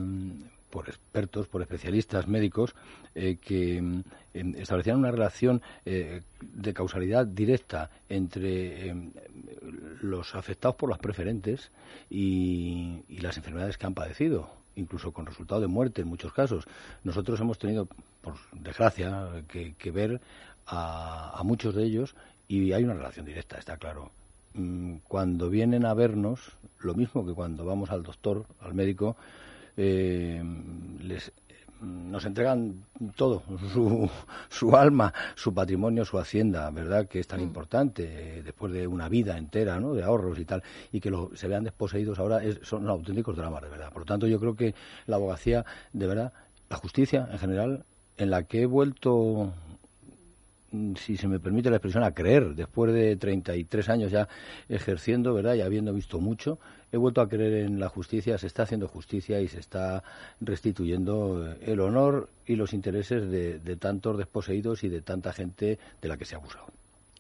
por expertos, por especialistas médicos, eh, que em, establecían una relación eh, de causalidad directa entre em, los afectados por las preferentes y las enfermedades que han padecido incluso con resultado de muerte en muchos casos. Nosotros hemos tenido, por desgracia, que, ver a, a muchos de ellos y hay una relación directa, está claro. Mm, Cuando vienen a vernos, lo mismo que cuando vamos al doctor, al médico, eh, les, nos entregan todo, su, su alma, su patrimonio, su hacienda, ¿verdad? Que es tan importante eh, después de una vida entera, ¿no? De ahorros y tal, y que lo, se vean desposeídos ahora es, son auténticos dramas, de verdad. Por lo tanto, yo creo que la abogacía, de verdad, la justicia en general, en la que he vuelto mm, si se me permite la expresión, a creer, después de 33 años ya ejerciendo, ¿verdad? Y habiendo visto mucho, he vuelto a creer en la justicia, se está haciendo justicia y se está restituyendo eh, el honor y los intereses de, de tantos desposeídos y de tanta gente de la que se ha abusado.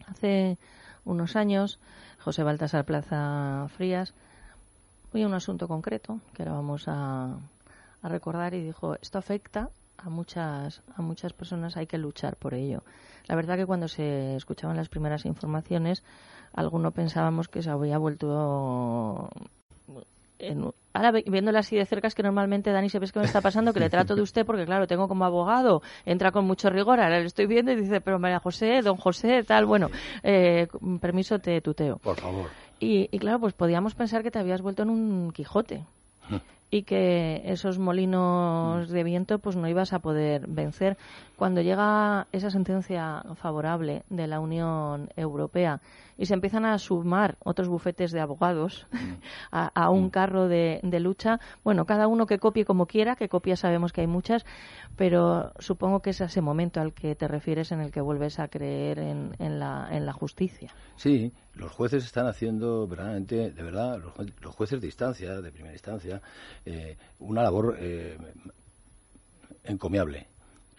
Hace unos años, José Baltasar Plaza Frías fue un asunto concreto que ahora vamos a, a recordar y dijo, esto afecta a muchas, a muchas personas, hay que luchar por ello. La verdad que cuando se escuchaban las primeras informaciones, algunos pensábamos que se había vuelto en- ahora ve- viéndola así de cerca es que normalmente Dani se ves que me está pasando que le trato de usted porque claro tengo como abogado entra con mucho rigor ahora le estoy viendo y dice pero María José don José tal bueno eh, permiso te tuteo Por favor. y, y claro pues podíamos pensar que te habías vuelto en un Quijote y que esos molinos de viento pues no ibas a poder vencer. Cuando llega esa sentencia favorable de la Unión Europea y se empiezan a sumar otros bufetes de abogados a, a un carro de, de lucha. Bueno cada uno que copie como quiera que copias sabemos que hay muchas pero supongo que es a ese momento al que te refieres en el que vuelves a creer en, en la, en la justicia. Sí, los jueces están haciendo verdaderamente, de verdad, los, los jueces de instancia, de primera instancia, eh, una labor eh, encomiable,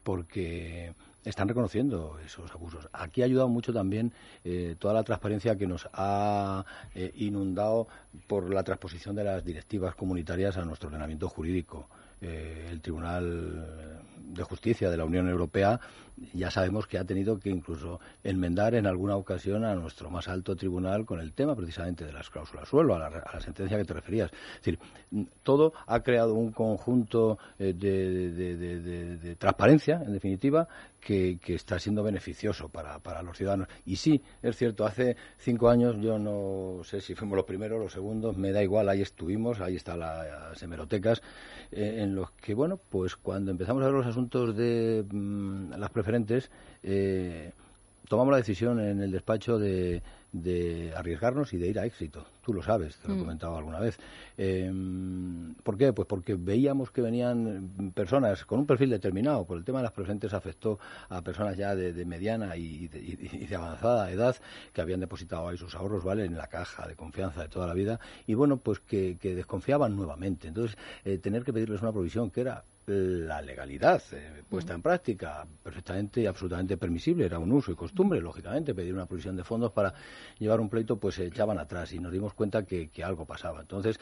porque están reconociendo esos abusos. Aquí ha ayudado mucho también eh, toda la transparencia que nos ha eh, inundado por la transposición de las directivas comunitarias a nuestro ordenamiento jurídico. Eh, el Tribunal de Justicia de la Unión Europea ya sabemos que ha tenido que incluso enmendar en alguna ocasión a nuestro más alto tribunal con el tema precisamente de las cláusulas suelo, a la, a la sentencia que te referías. Es decir, todo ha creado un conjunto de transparencia, en definitiva, que, que está siendo beneficioso para, para los ciudadanos. Y sí, es cierto, hace cinco años yo no sé si fuimos los primeros, los segundos, me da igual, ahí estuvimos, ahí están las hemerotecas, eh, en los que, bueno, pues cuando empezamos a ver los asuntos de mm, las preferentes, eh, tomamos la decisión en el despacho de, de arriesgarnos y de ir a éxito. Tú lo sabes, te lo he Mm. comentado alguna vez. Eh, ¿Por qué? Pues porque veíamos que venían personas con un perfil determinado. Por el tema de las presentes afectó a personas ya de, de mediana y de, y de avanzada edad que habían depositado ahí sus ahorros, ¿vale? En la caja de confianza de toda la vida. Y bueno, pues que, que desconfiaban nuevamente. Entonces, eh, tener que pedirles una provisión que era la legalidad eh, puesta en práctica perfectamente y absolutamente permisible era un uso y costumbre lógicamente pedir una provisión de fondos para llevar un pleito pues se echaban atrás y nos dimos cuenta que, que algo pasaba. Entonces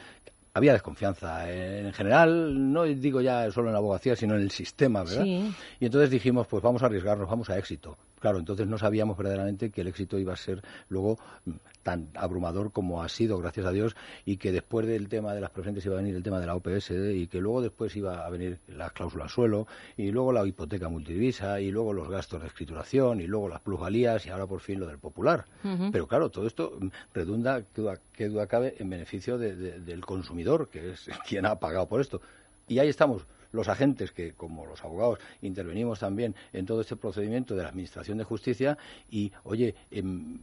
había desconfianza eh, en general no digo ya solo en la abogacía sino en el sistema verdad Sí. y entonces dijimos pues vamos a arriesgarnos vamos a éxito claro entonces no sabíamos verdaderamente que el éxito iba a ser luego mm, tan abrumador como ha sido gracias a Dios y que después del tema de las preferentes iba a venir el tema de la OPS y que luego después iba a venir las cláusulas suelo y luego la hipoteca multidivisa y luego los gastos de escrituración y luego las plusvalías y ahora por fin lo del popular. Pero claro todo esto mm, redunda qué duda, cabe en beneficio de- de- del consumidor que es quien ha pagado por esto. Y ahí estamos los agentes que, como los abogados, intervenimos también en todo este procedimiento de la Administración de Justicia y, oye, em,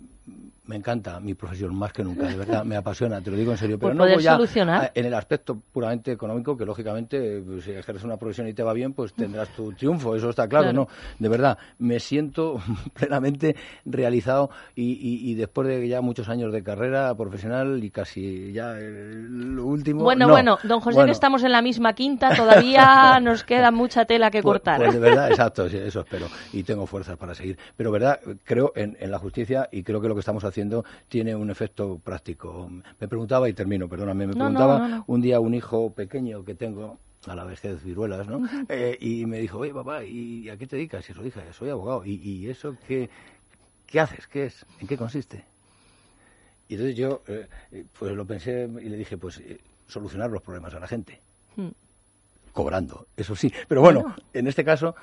me encanta mi profesión más que nunca, de verdad, me apasiona, te lo digo en serio, pero no voy solucionar. a- en el aspecto puramente económico, que lógicamente, pues, si ejerces una profesión y te va bien, pues tendrás tu triunfo, eso está claro, Claro. ¿no? De verdad, me siento plenamente realizado y, y- y después de ya muchos años de carrera profesional y casi ya eh, lo último. Bueno, no. bueno, don José, Bueno, que estamos en la misma quinta, todavía nos queda mucha tela que pues- cortar. Pues de verdad, exacto, sí, eso espero. Y tengo fuerzas para seguir. Pero verdad, creo en, en la justicia y creo que lo que estamos haciendo tiene un efecto práctico. Me preguntaba, y termino, perdóname, me No, preguntaba no, no. un día un hijo pequeño que tengo a la vejez viruelas, ¿no? Eh, y me dijo, oye, papá, ¿y a qué te dedicas? Y eso dije, soy abogado. ¿Y, y eso qué, qué haces? ¿Qué es? ¿En qué consiste? Y entonces yo, eh, eh, pues lo pensé y le dije, pues eh, solucionar los problemas a la gente Hmm. Cobrando, eso sí. Pero bueno, en este caso,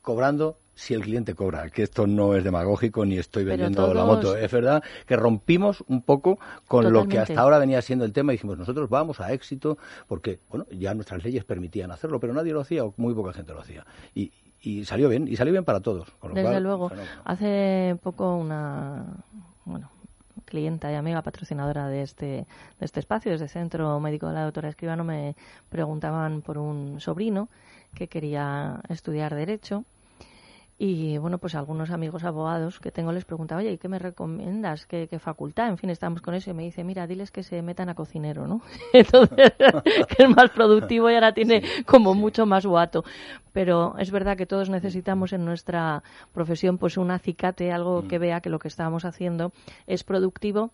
cobrando si el cliente cobra, que esto no es demagógico ni estoy vendiendo la moto. Es verdad que rompimos un poco con lo que hasta ahora venía siendo el tema y dijimos, nosotros vamos a éxito porque, bueno, ya nuestras leyes permitían hacerlo, pero nadie lo hacía o muy poca gente lo hacía. Y, y salió bien, y salió bien para todos. Con lo Desde cual, luego. fenómeno. Hace poco una bueno, clienta y amiga patrocinadora de este, de este espacio, desde Centro Médico de la Doctora Escribano, me preguntaban por un sobrino que quería estudiar Derecho. Y bueno, pues algunos amigos abogados que tengo les preguntaba, oye, ¿y qué me recomiendas? ¿Qué, qué facultad? En fin, estamos con eso y me dice, mira, diles que se metan a cocinero, ¿no? Entonces, que es más productivo y ahora tiene como mucho más guato. Pero es verdad que todos necesitamos en nuestra profesión pues un acicate, algo que vea que lo que estamos haciendo es productivo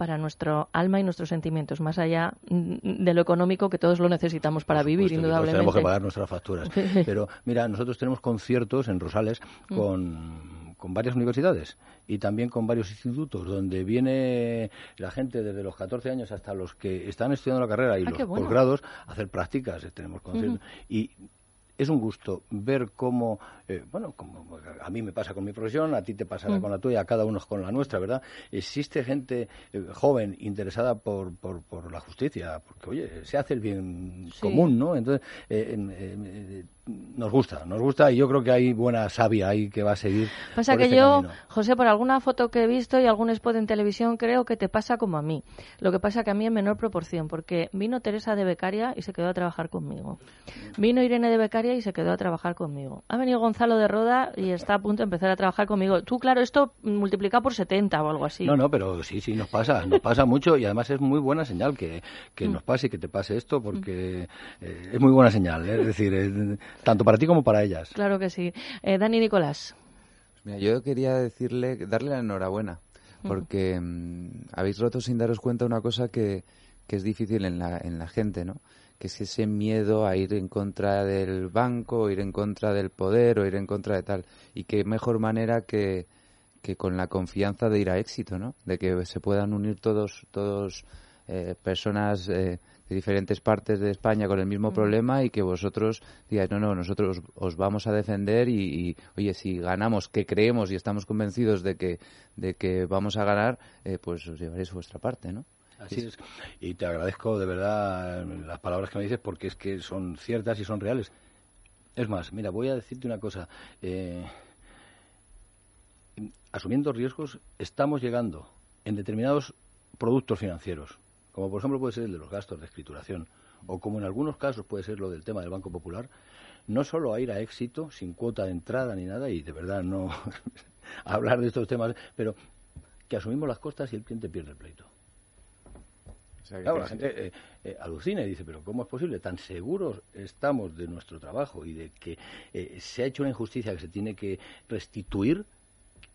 para nuestro alma y nuestros sentimientos, más allá mm, de lo económico que todos lo necesitamos para vivir, indudablemente. Tenemos que pagar nuestras facturas. Pero mira, nosotros tenemos conciertos en Rosales Mm. con, con varias universidades y también con varios institutos donde viene la gente desde los 14 años hasta los que están estudiando la carrera y Ah, los bueno. posgrados a hacer prácticas. Tenemos conciertos. Y es un gusto ver cómo, eh, bueno, como a mí me pasa con mi profesión, a ti te pasará Mm. con la tuya, a cada uno con la nuestra, ¿verdad? Existe gente eh, joven interesada por, por, por la justicia, porque, oye, se hace el bien Sí. común, ¿no? Entonces, eh, eh, nos gusta, nos gusta y yo creo que hay buena savia ahí que va a seguir. Pasa por que este yo, camino. José, por alguna foto que he visto y algún spot en televisión, creo que te pasa como a mí. Lo que pasa que a mí en menor proporción, porque vino Teresa de becaria y se quedó a trabajar conmigo. Vino Irene de becaria y se quedó a trabajar conmigo. Ha venido Gonzalo de Roda y está a punto de empezar a trabajar conmigo. Tú, claro, esto multiplica por 70 o algo así. No, no, pero sí, sí, nos pasa, nos pasa mucho y además es muy buena señal que, que Mm. nos pase y que te pase esto porque eh, es muy buena señal, ¿eh? es decir, eh, tanto para ti como para ellas. Claro que sí. Eh, Dani Nicolás. Mira, yo quería decirle, darle la enhorabuena, porque mm, habéis roto sin daros cuenta una cosa que, que es difícil en la, en la gente, ¿no? Que es ese miedo a ir en contra del banco, o ir en contra del poder, o ir en contra de tal. Y qué mejor manera que, que con la confianza de ir a éxito, ¿no? De que se puedan unir todos, todos eh, personas eh, de diferentes partes de España con el mismo problema y que vosotros digáis, no, no, nosotros os vamos a defender y, y, oye, si ganamos, que creemos y estamos convencidos de que, de que vamos a ganar, eh, pues os llevaréis vuestra parte, ¿no? Así es. Y te agradezco de verdad las palabras que me dices porque es que son ciertas y son reales. Es más, mira, voy a decirte una cosa. Eh, asumiendo riesgos, estamos llegando en determinados productos financieros, como por ejemplo puede ser el de los gastos de escrituración, o como en algunos casos puede ser lo del tema del Banco Popular, no solo a ir a éxito, sin cuota de entrada ni nada, y de verdad no hablar de estos temas, pero que asumimos las costas y el cliente pierde el pleito. Claro, la gente eh, eh, alucina y dice, pero ¿cómo es posible? Tan seguros estamos de nuestro trabajo y de que eh, se ha hecho una injusticia que se tiene que restituir,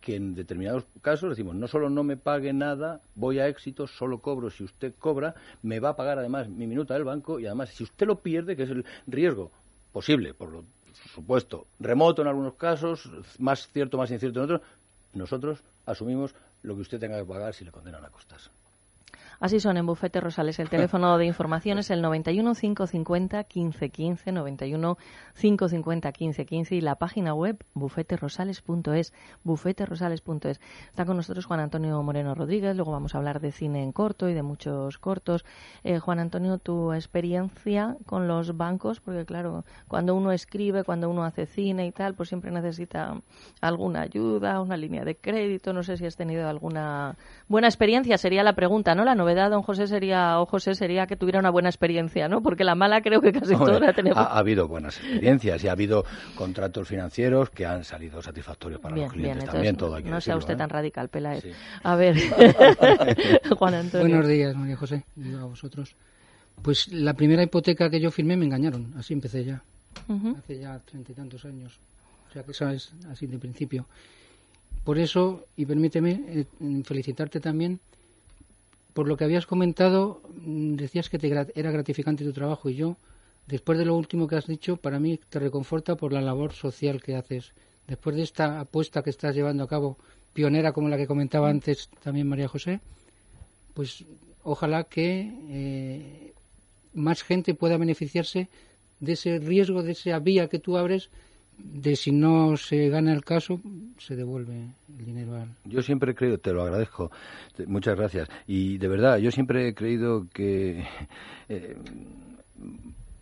que en determinados casos decimos, no solo no me pague nada, voy a éxito, solo cobro si usted cobra, me va a pagar además mi minuta del banco y además si usted lo pierde, que es el riesgo posible, por lo supuesto, remoto en algunos casos, más cierto, más incierto en otros, nosotros asumimos lo que usted tenga que pagar si le condenan a costas. Así son en Bufete Rosales. El teléfono de información es el 91 550 15 15, 91 550 15 15 y la página web bufeterosales.es, bufeterosales.es. Está con nosotros Juan Antonio Moreno Rodríguez, luego vamos a hablar de cine en corto y de muchos cortos. Eh, Juan Antonio, tu experiencia con los bancos, porque claro, cuando uno escribe, cuando uno hace cine y tal, pues siempre necesita alguna ayuda, una línea de crédito, no sé si has tenido alguna buena experiencia, sería la pregunta, ¿no? La novedad, don José, sería, o José, sería que tuviera una buena experiencia, ¿no? Porque la mala creo que casi Hombre, todos la tenemos. ha, ha habido buenas experiencias y ha habido contratos financieros que han salido satisfactorios para Bien, los bien, clientes entonces también, todo hay que no sea usted ¿eh? tan radical, Peláez. A ver, Juan Antonio. Buenos días, María José, digo a vosotros. Pues la primera hipoteca que yo firmé me engañaron, así empecé ya, Ujú. hace ya treinta y tantos años. O sea que eso es así de principio. Por eso, y permíteme eh, felicitarte también, por lo que habías comentado, mm, decías que te era gratificante tu trabajo y yo, después de lo último que has dicho, para mí te reconforta por la labor social que haces. Después de esta apuesta que estás llevando a cabo, pionera como la que comentaba antes también María José, pues ojalá que eh, más gente pueda beneficiarse de ese riesgo, de esa vía que tú abres, de si no se gana el caso, se devuelve el dinero al, Yo siempre he creído, te lo agradezco, muchas gracias. Y de verdad, yo siempre he creído que eh,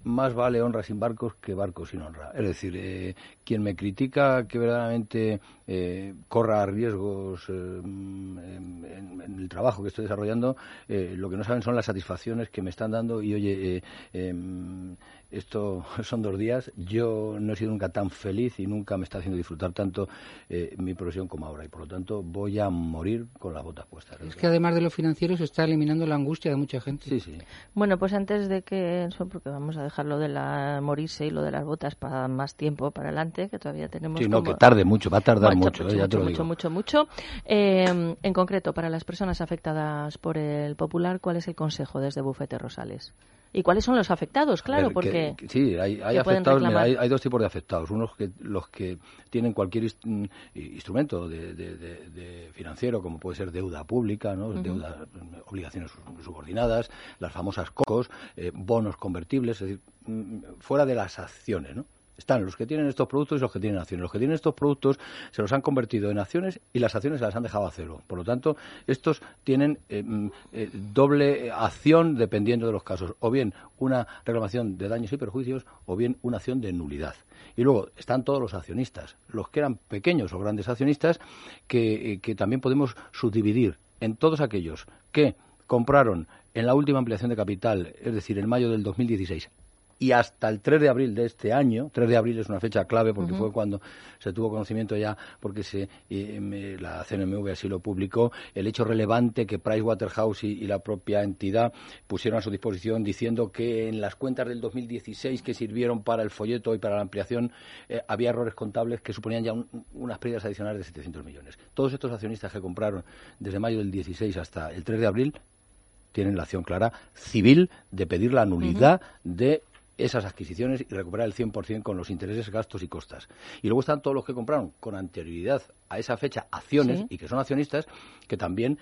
más vale honra sin barcos que barcos sin honra. Es decir, eh, quien me critica que verdaderamente eh, corra riesgos eh, en, en- en el trabajo que estoy desarrollando, eh, lo que no saben son las satisfacciones que me están dando. Y oye, eh, em, esto son dos días. Yo no he sido nunca tan feliz y nunca me está haciendo disfrutar tanto eh, mi profesión como ahora. Y por lo tanto voy a morir con las botas puestas. Es que además de lo financiero se está eliminando la angustia de mucha gente. Sí, sí. Bueno, pues antes de que eso, porque vamos a dejar lo de la morirse y lo de las botas para más tiempo para adelante, que todavía tenemos. Sí, no, como- que tarde mucho, va a tardar Mucho, mucho, eh, ya te lo mucho, digo. mucho, mucho, mucho. Eh, en concreto, para las personas afectadas por el popular, ¿cuál es el consejo desde Bufete Rosales? ¿Y cuáles son los afectados? Claro, ver, porque. que- que sí, hay, hay que afectados, mira, hay, hay dos tipos de afectados. Unos que los que tienen cualquier mm, instrumento de, de- de- de financiero, como puede ser deuda pública, ¿no? Ujú. deuda, mm, obligaciones subordinadas, las famosas COCOS, eh, bonos convertibles, es decir, mm, fuera de las acciones, ¿no? Están los que tienen estos productos y los que tienen acciones. Los que tienen estos productos se los han convertido en acciones y las acciones se las han dejado a cero. Por lo tanto, estos tienen eh, mm, eh, doble acción dependiendo de los casos. O bien una reclamación de daños y perjuicios o bien una acción de nulidad. Y luego están todos los accionistas, los que eran pequeños o grandes accionistas, que, eh, que también podemos subdividir en todos aquellos que compraron en la última ampliación de capital, es decir, en mayo del 2016, y hasta el 3 de abril de este año, 3 de abril es una fecha clave porque fue cuando se tuvo conocimiento ya, porque se, eh, me- la CNMV así lo publicó, el hecho relevante que Pricewaterhouse y, y la propia entidad pusieron a su disposición diciendo que en las cuentas del 2016 que sirvieron para el folleto y para la ampliación eh, había errores contables que suponían ya un- unas pérdidas adicionales de 700 millones. Todos estos accionistas que compraron desde mayo del 16 hasta el 3 de abril tienen la acción clara civil de pedir la nulidad de esas adquisiciones y recuperar el 100% con los intereses, gastos y costas. Y luego están todos los que compraron con anterioridad a esa fecha acciones Sí. y que son accionistas que también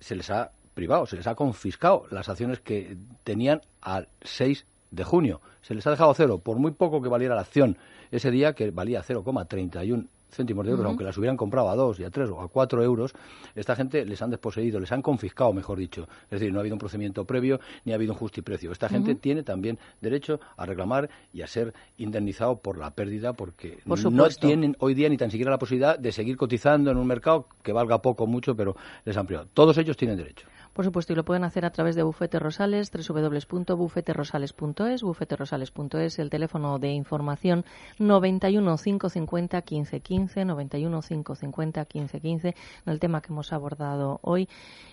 se les ha privado, se les ha confiscado las acciones que tenían al 6 de junio. Se les ha dejado cero, por muy poco que valiera la acción ese día, que valía 0,31 céntimos de euros, aunque las hubieran comprado a 2 y a 3 o a 4 euros, esta gente les han desposeído, les han confiscado, mejor dicho. Es decir, no ha habido un procedimiento previo ni ha habido un justiprecio. Esta gente tiene también derecho a reclamar y a ser indemnizado por la pérdida porque Por no tienen hoy día ni tan siquiera la posibilidad de seguir cotizando en un mercado que valga poco o mucho, pero les han privado. Todos ellos tienen derecho. Por supuesto, y lo pueden hacer a través de Bufete Rosales, www.bufeterosales.es, bufeterosales.es, el teléfono de información 91 550 1515, 91 550 1515, en el tema que hemos abordado hoy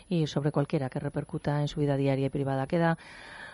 y sobre cualquiera que repercuta en su vida diaria y privada. Queda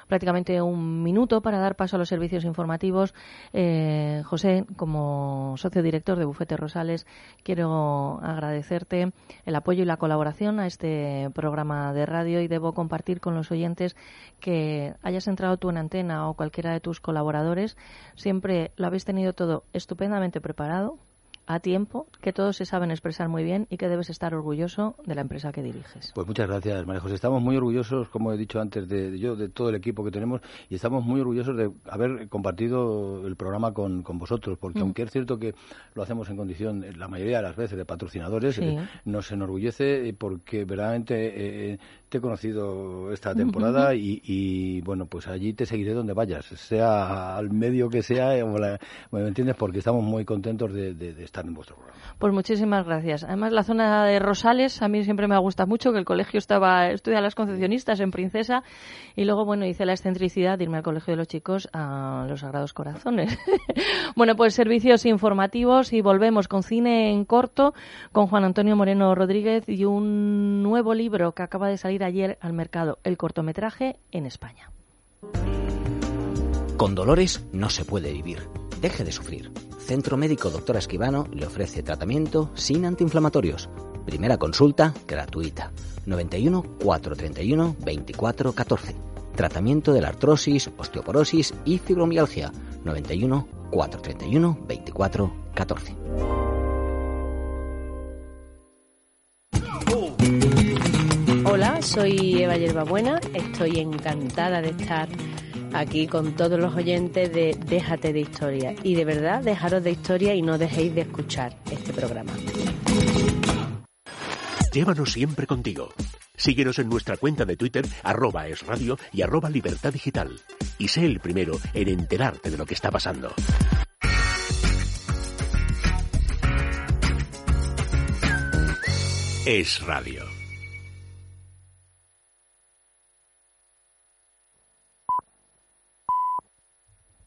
prácticamente un minuto para dar paso a los servicios informativos. Eh, José, como socio director de Bufete Rosales, quiero agradecerte el apoyo y la colaboración a este programa de radio y debo compartir con los oyentes que hayas entrado tú en antena o cualquiera de tus colaboradores, siempre lo habéis tenido todo estupendamente preparado a tiempo, que todos se saben expresar muy bien y que debes estar orgulloso de la empresa que diriges. Pues muchas gracias, María José. Estamos muy orgullosos, como he dicho antes, de, yo, de todo el equipo que tenemos y estamos muy orgullosos de haber compartido el programa con, con vosotros, porque Mm. aunque es cierto que lo hacemos en condición, la mayoría de las veces, de patrocinadores, Sí. eh, nos enorgullece eh, porque verdaderamente eh, te he conocido esta temporada y, y, bueno, pues allí te seguiré donde vayas, sea al medio que sea, eh, la- ¿me entiendes? Porque estamos muy contentos de, de- de estar en vuestro programa. Pues muchísimas gracias. Además, la zona de Rosales a mí siempre me gusta mucho, que el colegio estaba, estudia las concepcionistas en Princesa y luego, bueno, hice la excentricidad de irme al colegio de los chicos a los Sagrados Corazones. bueno, pues servicios informativos y volvemos con cine en corto con Juan Antonio Moreno Rodríguez y un nuevo libro que acaba de salir ayer al mercado, el cortometraje en España. Con dolores no se puede vivir. Deje de sufrir. Centro Médico Doctora Esquivano le ofrece tratamiento sin antiinflamatorios. Primera consulta gratuita. 91 431 24 14. Tratamiento de la artrosis, osteoporosis y fibromialgia. 91 431 24 14. Hola, soy Eva Yerbabuena. Estoy encantada de estar aquí con todos los oyentes de Déjate de Historia. Y de verdad, dejaros de historia y no dejéis de escuchar este programa. Llévanos siempre contigo. Síguenos en nuestra cuenta de Twitter, arroba es radio y arroba libertad digital. Y sé el primero en enterarte de lo que está pasando. Es radio.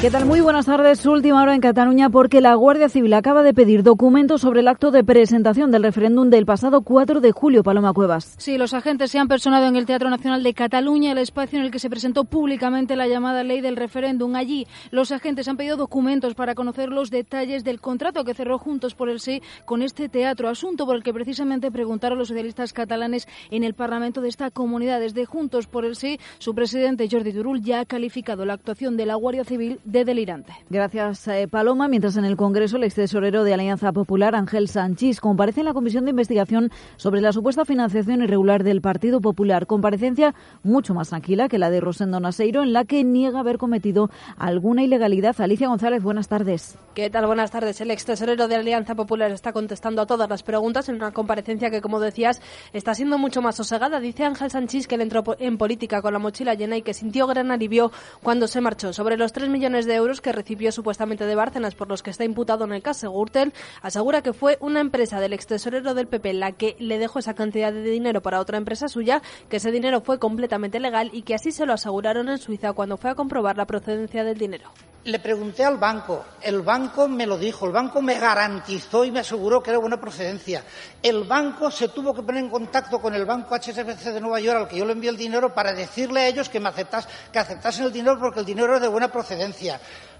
¿Qué tal? Muy buenas tardes. Última hora en Cataluña porque la Guardia Civil acaba de pedir documentos sobre el acto de presentación del referéndum del pasado 4 de julio. Paloma Cuevas. Sí, los agentes se han personado en el Teatro Nacional de Cataluña, el espacio en el que se presentó públicamente la llamada ley del referéndum. Allí, los agentes han pedido documentos para conocer los detalles del contrato que cerró Juntos por el Sí con este teatro, asunto por el que precisamente preguntaron los socialistas catalanes en el Parlamento de esta comunidad. Desde Juntos por el Sí, su presidente Jordi Turull ya ha calificado la actuación de la Guardia Civil de delirante. Gracias, eh, Paloma. Mientras en el Congreso, el extesorero de Alianza Popular, Ángel Sanchís, comparece en la Comisión de Investigación sobre la supuesta financiación irregular del Partido Popular. Comparecencia mucho más tranquila que la de Rosendo Naseiro, en la que niega haber cometido alguna ilegalidad. Alicia González, buenas tardes. ¿Qué tal? Buenas tardes. El ex tesorero de Alianza Popular está contestando a todas las preguntas en una comparecencia que, como decías, está siendo mucho más sosegada. Dice Ángel Sanchís que él entró en política con la mochila llena y que sintió gran alivio cuando se marchó. Sobre los 3 millones de euros que recibió supuestamente de Bárcenas por los que está imputado en el caso Gürtel, asegura que fue una empresa del ex tesorero del PP la que le dejó esa cantidad de dinero para otra empresa suya, que ese dinero fue completamente legal y que así se lo aseguraron en Suiza cuando fue a comprobar la procedencia del dinero. Le pregunté al banco, el banco me lo dijo, el banco me garantizó y me aseguró que era buena procedencia. El banco se tuvo que poner en contacto con el banco HSBC de Nueva York al que yo le envié el dinero para decirle a ellos que me aceptas, que aceptasen el dinero porque el dinero era de buena procedencia.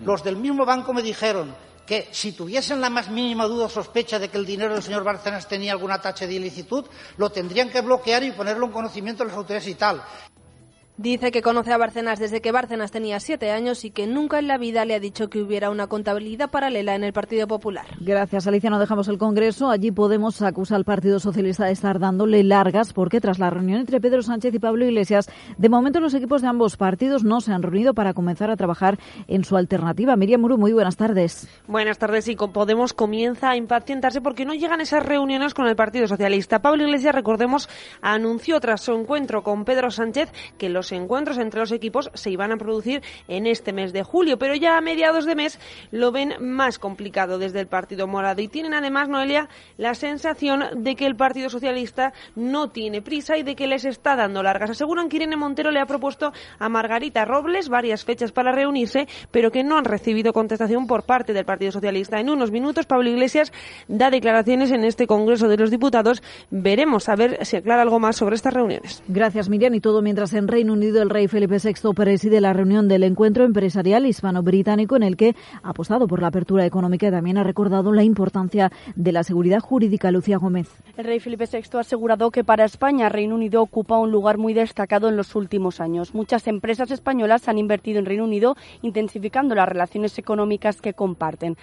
Los del mismo banco me dijeron que si tuviesen la más mínima duda o sospecha de que el dinero del señor Bárcenas tenía alguna tacha de ilicitud, lo tendrían que bloquear y ponerlo en conocimiento de las autoridades y tal. Dice que conoce a Bárcenas desde que Bárcenas tenía siete años y que nunca en la vida le ha dicho que hubiera una contabilidad paralela en el Partido Popular. Gracias, Alicia. No dejamos el Congreso. Allí Podemos acusa al Partido Socialista de estar dándole largas porque tras la reunión entre Pedro Sánchez y Pablo Iglesias, de momento los equipos de ambos partidos no se han reunido para comenzar a trabajar en su alternativa. Miriam Muru, muy buenas tardes. Buenas tardes. Y con Podemos comienza a impacientarse porque no llegan esas reuniones con el Partido Socialista. Pablo Iglesias, recordemos, anunció tras su encuentro con Pedro Sánchez que los encuentros entre los equipos se iban a producir en este mes de julio, pero ya a mediados de mes lo ven más complicado desde el Partido Morado y tienen además, Noelia, la sensación de que el Partido Socialista no tiene prisa y de que les está dando largas. Aseguran que Irene Montero le ha propuesto a Margarita Robles varias fechas para reunirse, pero que no han recibido contestación por parte del Partido Socialista. En unos minutos, Pablo Iglesias da declaraciones en este Congreso de los Diputados. Veremos a ver si aclara algo más sobre estas reuniones. Gracias, Miriam. Y todo mientras en Reino Unido, el rey Felipe VI preside la reunión del encuentro empresarial hispano-británico en el que ha apostado por la apertura económica y también ha recordado la importancia de la seguridad jurídica. Lucía Gómez. El rey Felipe VI ha asegurado que para España Reino Unido ocupa un lugar muy destacado en los últimos años. Muchas empresas españolas han invertido en Reino Unido, intensificando las relaciones económicas que comparten.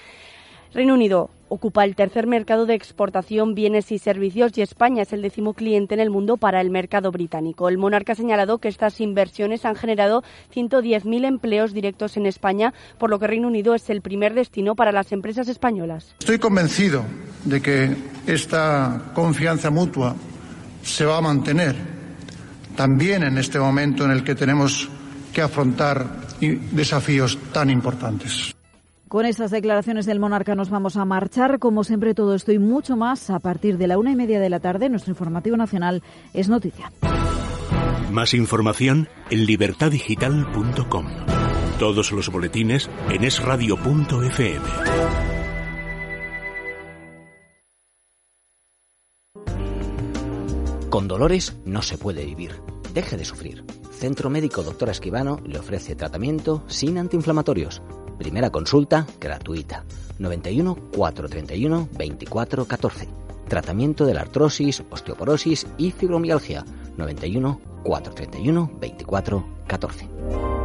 Reino Unido ocupa el tercer mercado de exportación, bienes y servicios y España es el décimo cliente en el mundo para el mercado británico. El monarca ha señalado que estas inversiones han generado 110.000 empleos directos en España, por lo que Reino Unido es el primer destino para las empresas españolas. Estoy convencido de que esta confianza mutua se va a mantener también en este momento en el que tenemos que afrontar desafíos tan importantes. Con estas declaraciones del monarca nos vamos a marchar. Como siempre, todo esto y mucho más a partir de la una y media de la tarde. Nuestro informativo nacional es noticia. Más información en libertadigital.com. Todos los boletines en esradio.fm. Con dolores no se puede vivir. Deje de sufrir. Centro Médico Doctora Esquivano le ofrece tratamiento sin antiinflamatorios. Primera consulta gratuita. 91 431 24 14. Tratamiento de la artrosis, osteoporosis y fibromialgia. 91 431 24 14.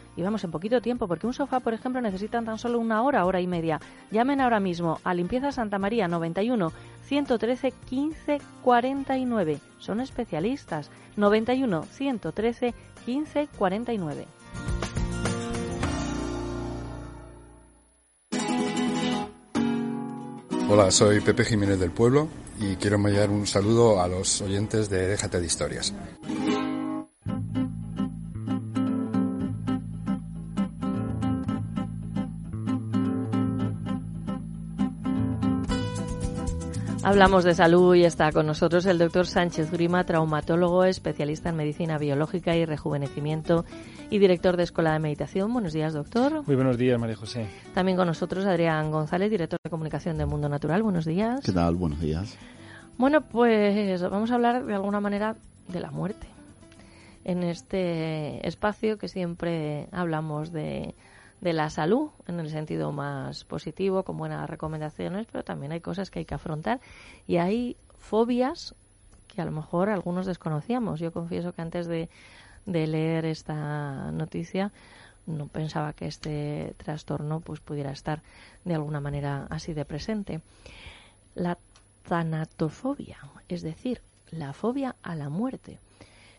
y vamos en poquito tiempo, porque un sofá, por ejemplo, necesitan tan solo una hora, hora y media. Llamen ahora mismo a Limpieza Santa María 91 113 15 49. Son especialistas. 91 113 15 49. Hola, soy Pepe Jiménez del Pueblo y quiero enviar un saludo a los oyentes de Déjate de Historias. Hablamos de salud y está con nosotros el doctor Sánchez Grima, traumatólogo, especialista en medicina biológica y rejuvenecimiento y director de Escuela de Meditación. Buenos días, doctor. Muy buenos días, María José. También con nosotros Adrián González, director de comunicación de Mundo Natural. Buenos días. ¿Qué tal? Buenos días. Bueno, pues vamos a hablar de alguna manera de la muerte. En este espacio que siempre hablamos de, de la salud en el sentido más positivo, con buenas recomendaciones, pero también hay cosas que hay que afrontar y hay fobias que a lo mejor algunos desconocíamos. Yo confieso que antes de, de leer esta noticia no pensaba que este trastorno pues pudiera estar de alguna manera así de presente. La tanatofobia, es decir, la fobia a la muerte.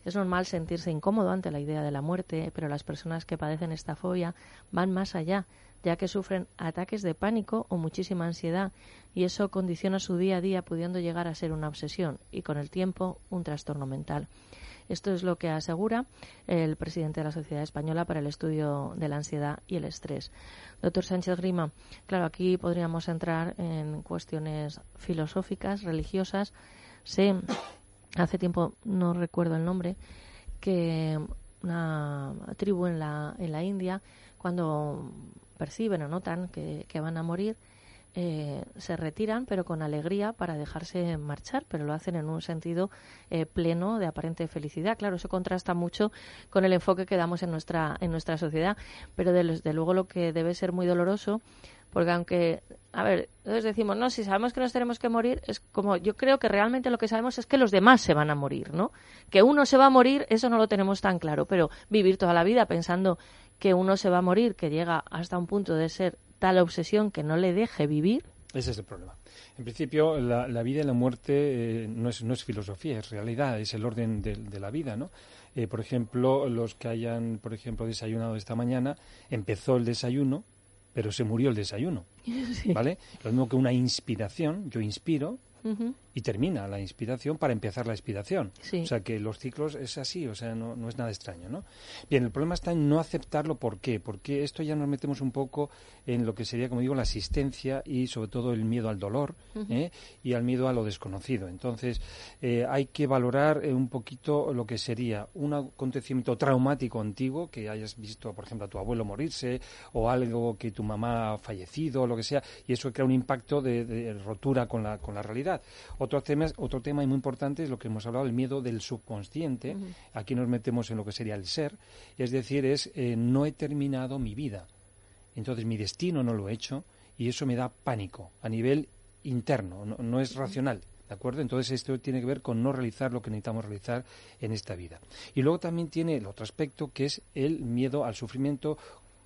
Es normal sentirse incómodo ante la idea de la muerte, pero las personas que padecen esta fobia van más allá, ya que sufren ataques de pánico o muchísima ansiedad, y eso condiciona su día a día, pudiendo llegar a ser una obsesión y con el tiempo un trastorno mental. Esto es lo que asegura el presidente de la Sociedad Española para el Estudio de la Ansiedad y el Estrés. Doctor Sánchez Grima, claro, aquí podríamos entrar en cuestiones filosóficas, religiosas. Sé hace tiempo no recuerdo el nombre que una tribu en la, en la India cuando perciben o notan que, que van a morir eh, se retiran pero con alegría para dejarse marchar pero lo hacen en un sentido eh, pleno de aparente felicidad claro eso contrasta mucho con el enfoque que damos en nuestra en nuestra sociedad pero desde luego lo que debe ser muy doloroso porque aunque, a ver, entonces decimos, no, si sabemos que nos tenemos que morir, es como, yo creo que realmente lo que sabemos es que los demás se van a morir, ¿no? Que uno se va a morir, eso no lo tenemos tan claro, pero vivir toda la vida pensando que uno se va a morir, que llega hasta un punto de ser tal obsesión que no le deje vivir. Ese es el problema. En principio, la, la vida y la muerte eh, no, es, no es filosofía, es realidad, es el orden de, de la vida, ¿no? Eh, por ejemplo, los que hayan, por ejemplo, desayunado esta mañana, empezó el desayuno, pero se murió el desayuno. Sí. ¿Vale? Lo mismo que una inspiración, yo inspiro. Y termina la inspiración para empezar la expiración. Sí. O sea que los ciclos es así, o sea, no, no es nada extraño, ¿no? Bien, el problema está en no aceptarlo. ¿Por qué? Porque esto ya nos metemos un poco en lo que sería, como digo, la asistencia y sobre todo el miedo al dolor. ¿eh? y al miedo a lo desconocido. Entonces, eh, hay que valorar eh, un poquito lo que sería un acontecimiento traumático antiguo, que hayas visto, por ejemplo, a tu abuelo morirse o algo que tu mamá ha fallecido o lo que sea, y eso crea un impacto de, de rotura con la, con la realidad. Otro tema, otro tema muy importante es lo que hemos hablado, el miedo del subconsciente. Aquí nos metemos en lo que sería el ser, es decir, es eh, no he terminado mi vida. Entonces mi destino no lo he hecho y eso me da pánico a nivel interno, no, no es racional. ¿De acuerdo? Entonces esto tiene que ver con no realizar lo que necesitamos realizar en esta vida. Y luego también tiene el otro aspecto que es el miedo al sufrimiento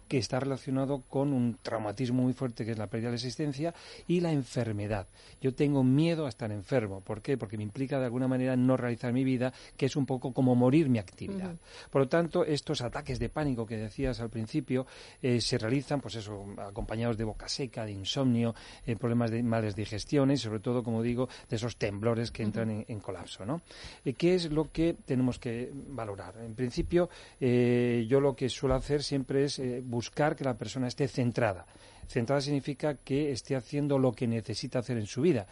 que está relacionado con un traumatismo muy fuerte que es la pérdida de la existencia y la enfermedad. Yo tengo miedo a estar enfermo. ¿Por qué? Porque me implica de alguna manera no realizar mi vida, que es un poco como morir mi actividad. Por lo tanto, estos ataques de pánico que decías al principio eh, se realizan, pues eso, acompañados de boca seca, de insomnio, eh, problemas de malas digestiones, sobre todo, como digo, de esos temblores que entran en, en colapso, ¿no? Eh, ¿Qué es lo que tenemos que valorar? En principio, yo lo que suelo hacer siempre es buscar que la persona esté centrada. Centrada significa que esté haciendo lo que necesita hacer en su vida.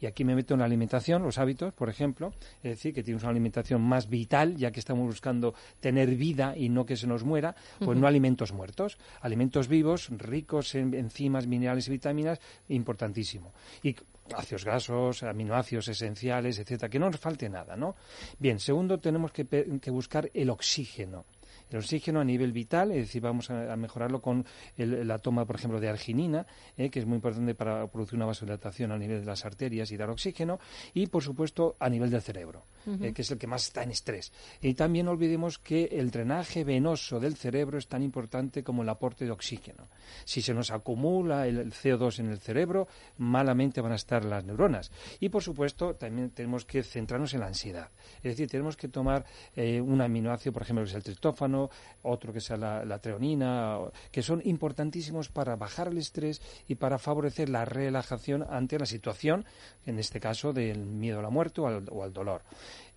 Y aquí me meto en la alimentación, los hábitos, por ejemplo, es decir, que tienes una alimentación más vital, ya que estamos buscando tener vida y no que se nos muera, pues no alimentos muertos, alimentos vivos, ricos en enzimas, minerales y vitaminas, importantísimo. Y ácidos grasos, aminoácidos esenciales, etcétera, que no nos falte nada, ¿no? Bien, segundo, tenemos que buscar el oxígeno. El oxígeno a nivel vital, es decir, vamos a, a mejorarlo con el- la toma, por ejemplo, de arginina, eh, que es muy importante para producir una vasodilatación a nivel de las arterias y dar oxígeno, y por supuesto a nivel del cerebro, eh, que es el que más está en estrés. Y también no olvidemos que el drenaje venoso del cerebro es tan importante como el aporte de oxígeno. Si se nos acumula el, el CO2 en el cerebro, malamente van a estar las neuronas. Y por supuesto, también tenemos que centrarnos en la ansiedad. Es decir, tenemos que tomar eh, un aminoácido, por ejemplo, que es el triptófano, otro que sea la, treonina, que son importantísimos para bajar el estrés y para favorecer la relajación ante la situación, en este caso del miedo a la muerte o al, o al dolor.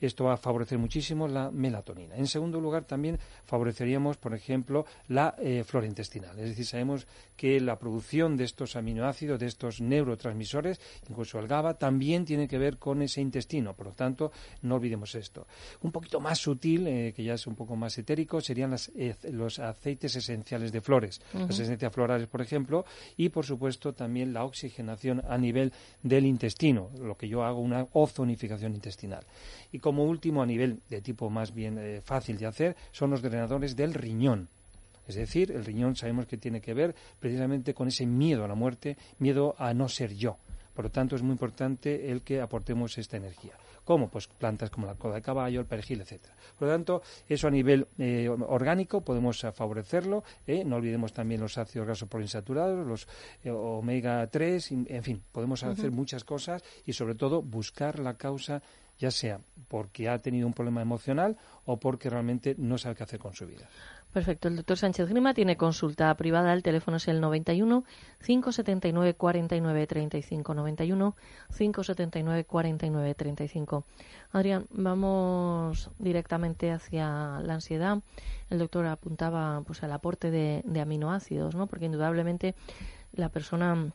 Esto va a favorecer muchísimo la melatonina. En segundo lugar, también favoreceríamos, por ejemplo, la eh, flora intestinal. Es decir, sabemos que la producción de estos aminoácidos, de estos neurotransmisores, incluso el GABA, también tiene que ver con ese intestino. Por lo tanto, no olvidemos esto. Un poquito más sutil, eh, que ya es un poco más etérico, serían las, los aceites esenciales de flores. Ujú. Las esencias florales, por ejemplo, y por supuesto también la oxigenación a nivel del intestino, lo que yo hago una ozonificación intestinal. Y como último, a nivel de tipo más bien eh, fácil de hacer, son los drenadores del riñón. Es decir, el riñón sabemos que tiene que ver precisamente con ese miedo a la muerte, miedo a no ser yo. Por lo tanto, es muy importante el que aportemos esta energía. ¿Cómo? Pues plantas como la coda de caballo, el perejil, etcétera. Por lo tanto, eso a nivel eh, orgánico podemos eh, favorecerlo. ¿eh? No olvidemos también los ácidos grasos poliinsaturados, los eh, omega 3, in- en fin, podemos hacer muchas cosas y sobre todo buscar la causa ya sea porque ha tenido un problema emocional o porque realmente no sabe qué hacer con su vida. Perfecto. El doctor Sánchez Grima tiene consulta privada. El teléfono es el 91 579 49 35 91 579 49 35. Adrián, vamos directamente hacia la ansiedad. El doctor apuntaba pues al aporte de, de aminoácidos, ¿no? Porque indudablemente la persona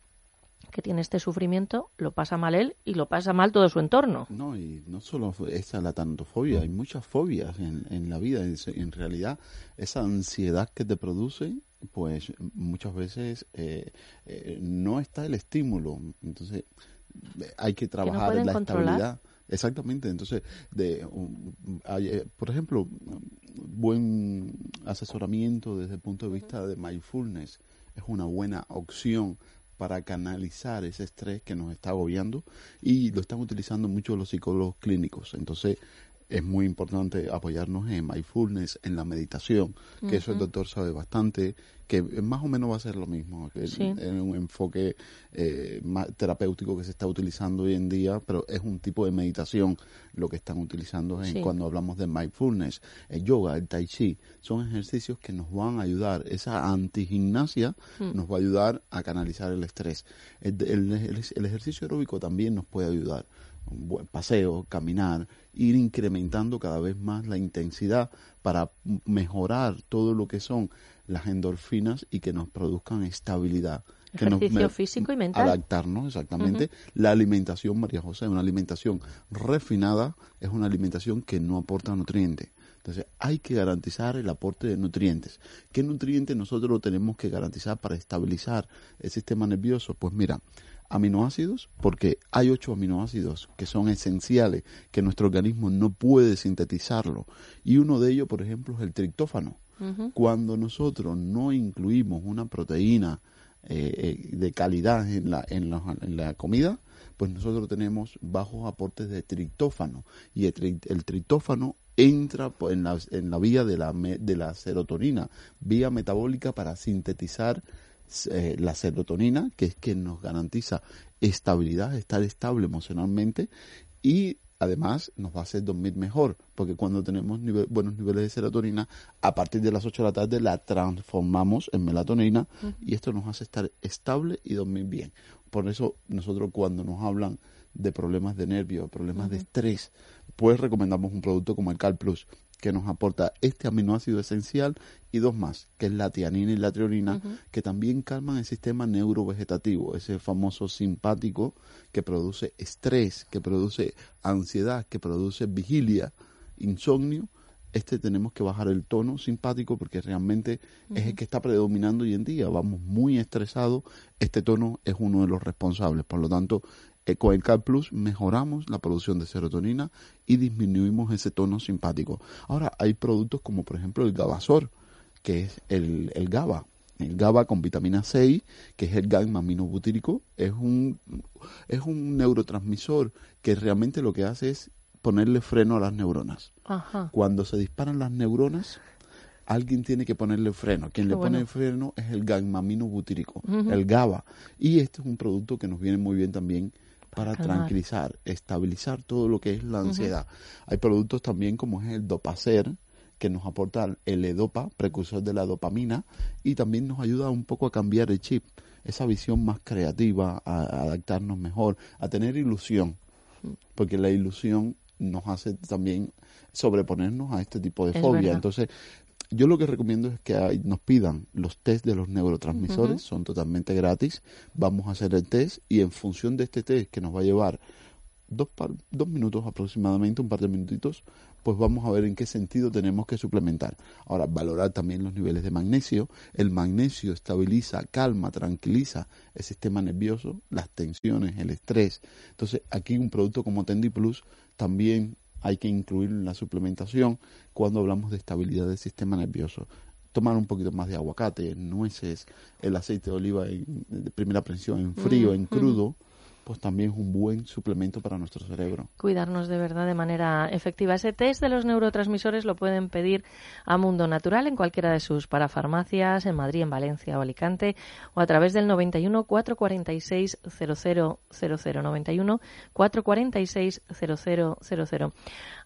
que tiene este sufrimiento lo pasa mal él y lo pasa mal todo su entorno. No, y no solo esa la tanatofobia, hay muchas fobias en, en la vida. En, realidad, esa ansiedad que te produce, pues muchas veces eh, eh, no está el estímulo. Entonces, hay que trabajar en la controlar. estabilidad. Exactamente, entonces, de, um, hay, eh, por ejemplo, buen asesoramiento desde el punto de vista de mindfulness es una buena opción para canalizar ese estrés que nos está agobiando y lo están utilizando muchos los psicólogos clínicos. Entonces, es muy importante apoyarnos en mindfulness, en la meditación, que eso el doctor sabe bastante, que más o menos va a ser lo mismo, que Sí. en un enfoque eh, más terapéutico que se está utilizando hoy en día, pero es un tipo de meditación lo que están utilizando en, Sí. cuando hablamos de mindfulness, el yoga, el tai chi, son ejercicios que nos van a ayudar, esa antigimnasia Mm. nos va a ayudar a canalizar el estrés. El, el- el- el ejercicio aeróbico también nos puede ayudar. un buen paseo, caminar, ir incrementando cada vez más la intensidad para mejorar todo lo que son las endorfinas y que nos produzcan estabilidad. Que nos Ejercicio me- físico y mental. Adaptarnos, exactamente. La alimentación, María José, una alimentación refinada es una alimentación que no aporta nutrientes. Entonces hay que garantizar el aporte de nutrientes. ¿Qué nutrientes nosotros lo tenemos que garantizar para estabilizar el sistema nervioso? Pues mira, aminoácidos, porque hay ocho aminoácidos que son esenciales, que nuestro organismo no puede sintetizarlo. Y uno de ellos, por ejemplo, es el triptófano. Cuando nosotros no incluimos una proteína eh, eh, de calidad en la, en, la, en la comida, pues nosotros tenemos bajos aportes de triptófano. Y el, el triptófano entra po- en la, en la vía de la, me- de la serotonina, vía metabólica para sintetizar eh, la serotonina, que es que nos garantiza estabilidad, estar estable emocionalmente y además nos va a hacer dormir mejor, porque cuando tenemos nive- buenos niveles de serotonina, a partir de las 8 de la tarde la transformamos en melatonina y esto nos hace estar estable y dormir bien. Por eso nosotros cuando nos hablan de problemas de nervios, problemas de estrés, pues recomendamos un producto como el Cal Plus, que nos aporta este aminoácido esencial y dos más, que es la tianina y la treonina, que también calman el sistema neurovegetativo, ese famoso simpático que produce estrés, que produce ansiedad, que produce vigilia, insomnio. Este tenemos que bajar el tono simpático porque realmente es el que está predominando hoy en día. Vamos muy estresados. Este tono es uno de los responsables. Por lo tanto, con el Cal Plus mejoramos la producción de serotonina y disminuimos ese tono simpático. Ahora, hay productos como por ejemplo el Gabasor, que es el, el GABA. El GABA con vitamina C, que es el gamma aminobutírico, es un, es un neurotransmisor que realmente lo que hace es ponerle freno a las neuronas. Ajá. Cuando se disparan las neuronas, alguien tiene que ponerle freno. Quien Qué le pone el freno es el gamma-aminobutírico, Ujú. el GABA. Y este es un producto que nos viene muy bien también para, calmar. tranquilizar, estabilizar todo lo que es la ansiedad. Hay productos también como es el Dopacer, que nos aporta el EDOPA, precursor de la dopamina, y también nos ayuda un poco a cambiar el chip, esa visión más creativa, a, a adaptarnos mejor, a tener ilusión, porque la ilusión nos hace también sobreponernos a este tipo de Es fobia. verdad. Entonces, yo lo que recomiendo es que hay- nos pidan los test de los neurotransmisores, son totalmente gratis. Vamos a hacer el test y en función de este test que nos va a llevar dos, par- dos minutos aproximadamente, un par de minutitos, pues vamos a ver en qué sentido tenemos que suplementar. Ahora, valorar también los niveles de magnesio. El magnesio estabiliza, calma, tranquiliza el sistema nervioso, las tensiones, el estrés. Entonces, aquí un producto como Tendi Plus también hay que incluirlo en la suplementación cuando hablamos de estabilidad del sistema nervioso. Tomar un poquito más de aguacate, nueces, el aceite de oliva en- de primera presión en frío, Mm, en mm. crudo, pues también es un buen suplemento para nuestro cerebro. cuidarnos de verdad de manera efectiva. Ese test de los neurotransmisores lo pueden pedir a Mundo Natural en cualquiera de sus parafarmacias, en Madrid, en Valencia o Alicante, o a través del 91 446 0000 91 446 0000.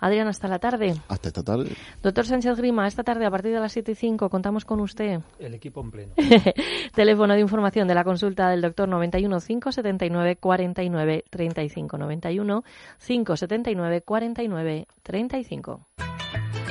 Adrián, hasta la tarde. Hasta esta tarde. Doctor Sánchez Grima, esta tarde a partir de las 7 y 5 contamos con usted. El equipo en pleno. Teléfono de información de la consulta del doctor 91 579 49 35 91 579 49 35.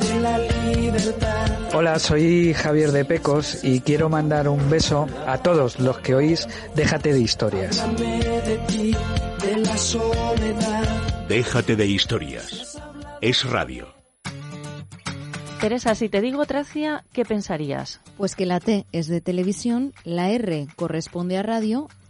de la libertad. Hola, soy Javier de Pecos y quiero mandar un beso a todos los que oís Déjate de historias. Háblame de ti, de la soledad. Déjate de historias. Es radio. Teresa, si te digo Tracia, ¿qué pensarías? Pues que la T es de televisión, la R corresponde a radio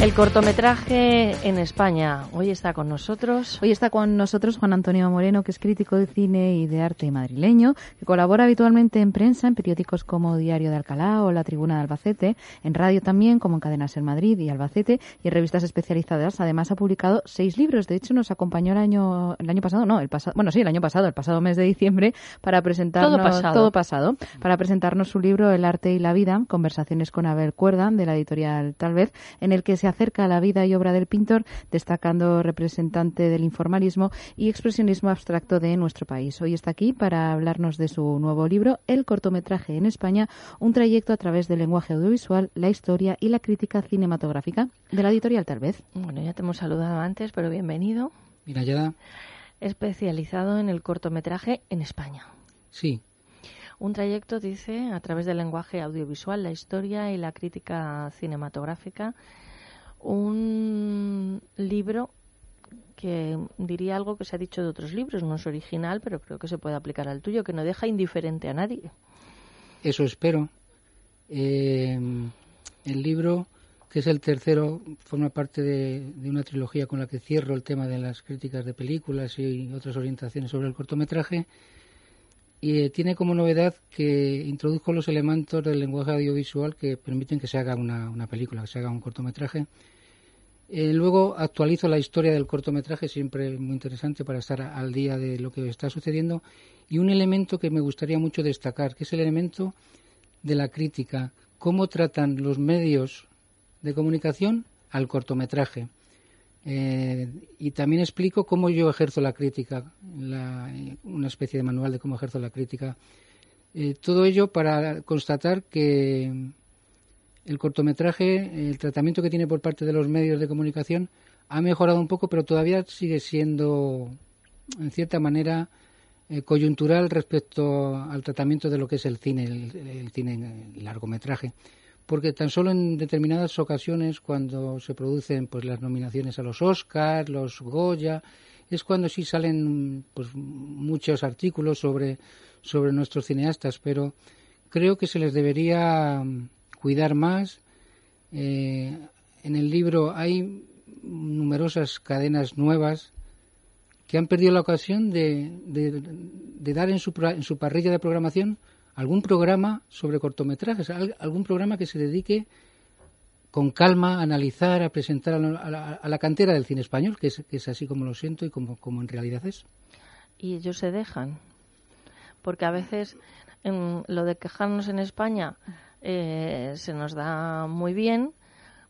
El cortometraje en España. Hoy está con nosotros. Hoy está con nosotros Juan Antonio Moreno, que es crítico de cine y de arte madrileño, que colabora habitualmente en prensa, en periódicos como Diario de Alcalá o La Tribuna de Albacete, en radio también, como en Cadenas en Madrid y Albacete, y en revistas especializadas. Además, ha publicado seis libros. De hecho, nos acompañó el año, el año pasado, no, el pasado, bueno, sí, el año pasado, el pasado mes de diciembre, para presentarnos Todo pasado. todo pasado, para presentarnos su libro El arte y la vida, conversaciones con Abel Cuerda, de la editorial Tal vez, en el que se acerca a la vida y obra del pintor, destacando representante del informalismo y expresionismo abstracto de nuestro país. Hoy está aquí para hablarnos de su nuevo libro, El cortometraje en España, un trayecto a través del lenguaje audiovisual, la historia y la crítica cinematográfica de la editorial Tal vez. Bueno, ya te hemos saludado antes, pero bienvenido. Mira, ya Especializado en el cortometraje en España. sí, Un trayecto, dice, a través del lenguaje audiovisual, la historia y la crítica cinematográfica. Un libro que diría algo que se ha dicho de otros libros, no es original, pero creo que se puede aplicar al tuyo, que no deja indiferente a nadie. eso espero. Eh, el libro, que es el tercero, forma parte de, de una trilogía con la que cierro el tema de las críticas de películas y otras orientaciones sobre el cortometraje. Y eh, tiene como novedad que introduzco los elementos del lenguaje audiovisual que permiten que se haga una, película, que se haga un cortometraje. Eh, luego actualizo la historia del cortometraje, siempre muy interesante para estar al día de lo que está sucediendo. Y un elemento que me gustaría mucho destacar, que es el elemento de la crítica, cómo tratan los medios de comunicación al cortometraje. Eh, y también explico cómo yo ejerzo la crítica, la- una especie de manual de cómo ejerzo la crítica. Eh, todo ello para constatar que el cortometraje, el tratamiento que tiene por parte de los medios de comunicación ha mejorado un poco, pero todavía sigue siendo, en cierta manera, eh, coyuntural respecto al tratamiento de lo que es el cine, el, el cine el largometraje. Porque tan solo en determinadas ocasiones, cuando se producen pues las nominaciones a los Oscars, los Goya, es cuando sí salen pues muchos artículos sobre, sobre nuestros cineastas, pero creo que se les debería cuidar más. Eh, en el libro hay numerosas cadenas nuevas que han perdido la ocasión de, de- de dar en su, en su parrilla de programación algún programa sobre cortometrajes, al- algún programa que se dedique con calma a analizar, a presentar a la, a la- cantera del cine español, que es, que es así como lo siento y como, como en realidad es. y ellos se dejan. Porque a veces lo de quejarnos en España eh, se nos da muy bien,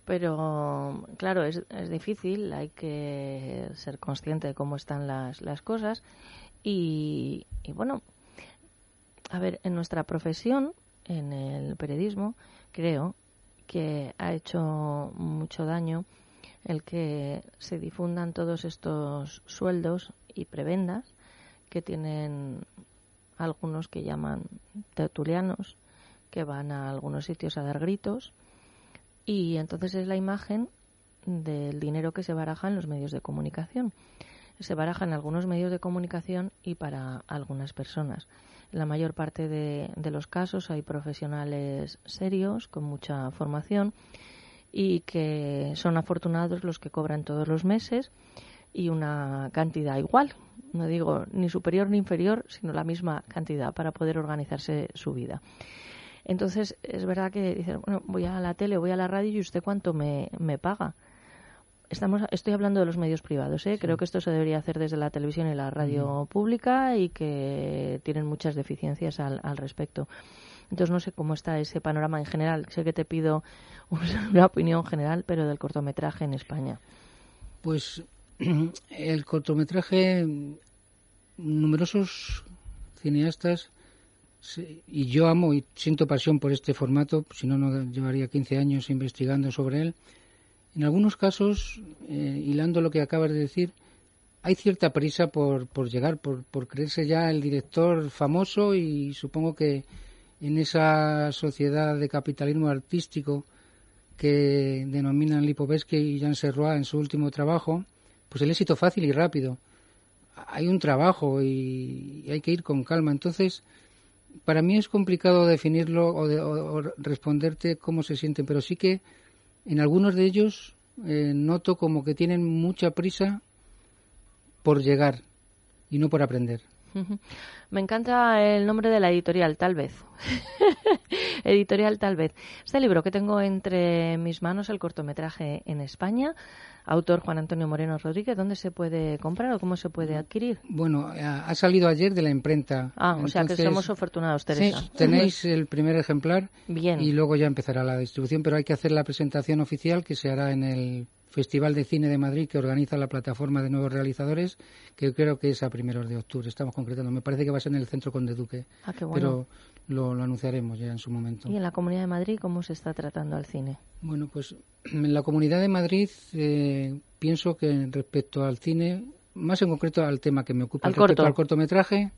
pero claro, es, es difícil, hay que ser consciente de cómo están las, las cosas. Y, y bueno, a ver, en nuestra profesión, en el periodismo, creo que ha hecho mucho daño el que se difundan todos estos sueldos y prebendas que tienen algunos que llaman tertulianos, que van a algunos sitios a dar gritos, y entonces es la imagen del dinero que se baraja en los medios de comunicación. Se baraja en algunos medios de comunicación y para algunas personas. En la mayor parte de, de los casos hay profesionales serios, con mucha formación, y que son afortunados los que cobran todos los meses y una cantidad igual, no digo ni superior ni inferior, sino la misma cantidad para poder organizarse su vida. Entonces, es verdad que dicen, bueno, voy a la tele, voy a la radio y usted cuánto me, me paga. Estamos, estoy hablando de los medios privados, ¿eh? creo que esto se debería hacer desde la televisión y la radio pública y que tienen muchas deficiencias al, al respecto. Entonces no sé cómo está ese panorama en general. Sé que te pido una opinión general, pero del cortometraje en España. Pues el cortometraje, numerosos cineastas, y yo amo y siento pasión por este formato, si no, no llevaría 15 años investigando sobre él. En algunos casos, eh, hilando lo que acabas de decir, hay cierta prisa por, por llegar, por, por creerse ya el director famoso y supongo que en esa sociedad de capitalismo artístico que denominan Lipovetsky y Jean Serrois en su último trabajo, pues el éxito fácil y rápido. Hay un trabajo y, hay que ir con calma. Entonces, para mí es complicado definirlo o, de- o responderte cómo se sienten, pero sí que en algunos de ellos eh, noto como que tienen mucha prisa por llegar y no por aprender. Me encanta el nombre de la editorial, tal vez. editorial, tal vez. Este libro que tengo entre mis manos, el cortometraje en España, autor Juan Antonio Moreno Rodríguez, ¿dónde se puede comprar o cómo se puede adquirir? Bueno, eh, ha salido ayer de la imprenta. Ah, o sea que somos afortunados, Teresa. Sí, tenéis el primer ejemplar Bien. y luego ya empezará la distribución, pero hay que hacer la presentación oficial que se hará en el Festival de Cine de Madrid que organiza la plataforma de nuevos realizadores, que creo que es a primeros de octubre. Estamos concretando. Me parece que va a ser en el Centro Conde Duque, Ah, qué bueno. pero lo, lo anunciaremos ya en su momento. ¿Y en la Comunidad de Madrid cómo se está tratando al cine? Bueno, pues en la Comunidad de Madrid eh, pienso que respecto al cine, más en concreto al tema que me ocupa, Al respecto corto. al cortometraje,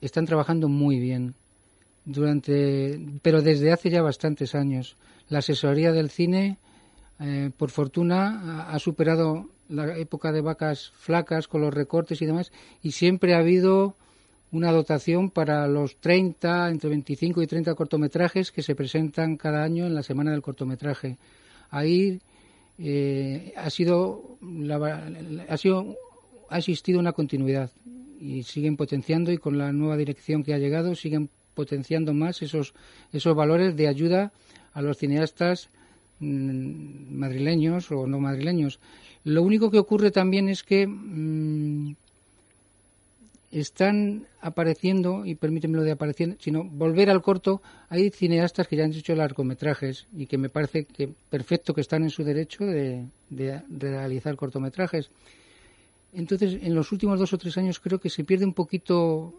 están trabajando muy bien durante, pero desde hace ya bastantes años. La asesoría del cine, eh, por fortuna, ha, superado la época de vacas flacas con los recortes y demás, y siempre ha habido una dotación para los 30, entre 25 y 30 cortometrajes que se presentan cada año en la Semana del Cortometraje. Ahí eh, ha sido la- ha sido ha existido una continuidad y siguen potenciando y con la nueva dirección que ha llegado siguen potenciando más esos esos valores de ayuda a los cineastas madrileños o no madrileños. Lo único que ocurre también es que mm, están apareciendo, y permíteme lo de apareciendo, sino volver al corto, hay cineastas que ya han hecho largometrajes y que me parece que perfecto que están en su derecho de, de- de realizar cortometrajes. Entonces, en los últimos dos o tres años creo que se pierde un poquito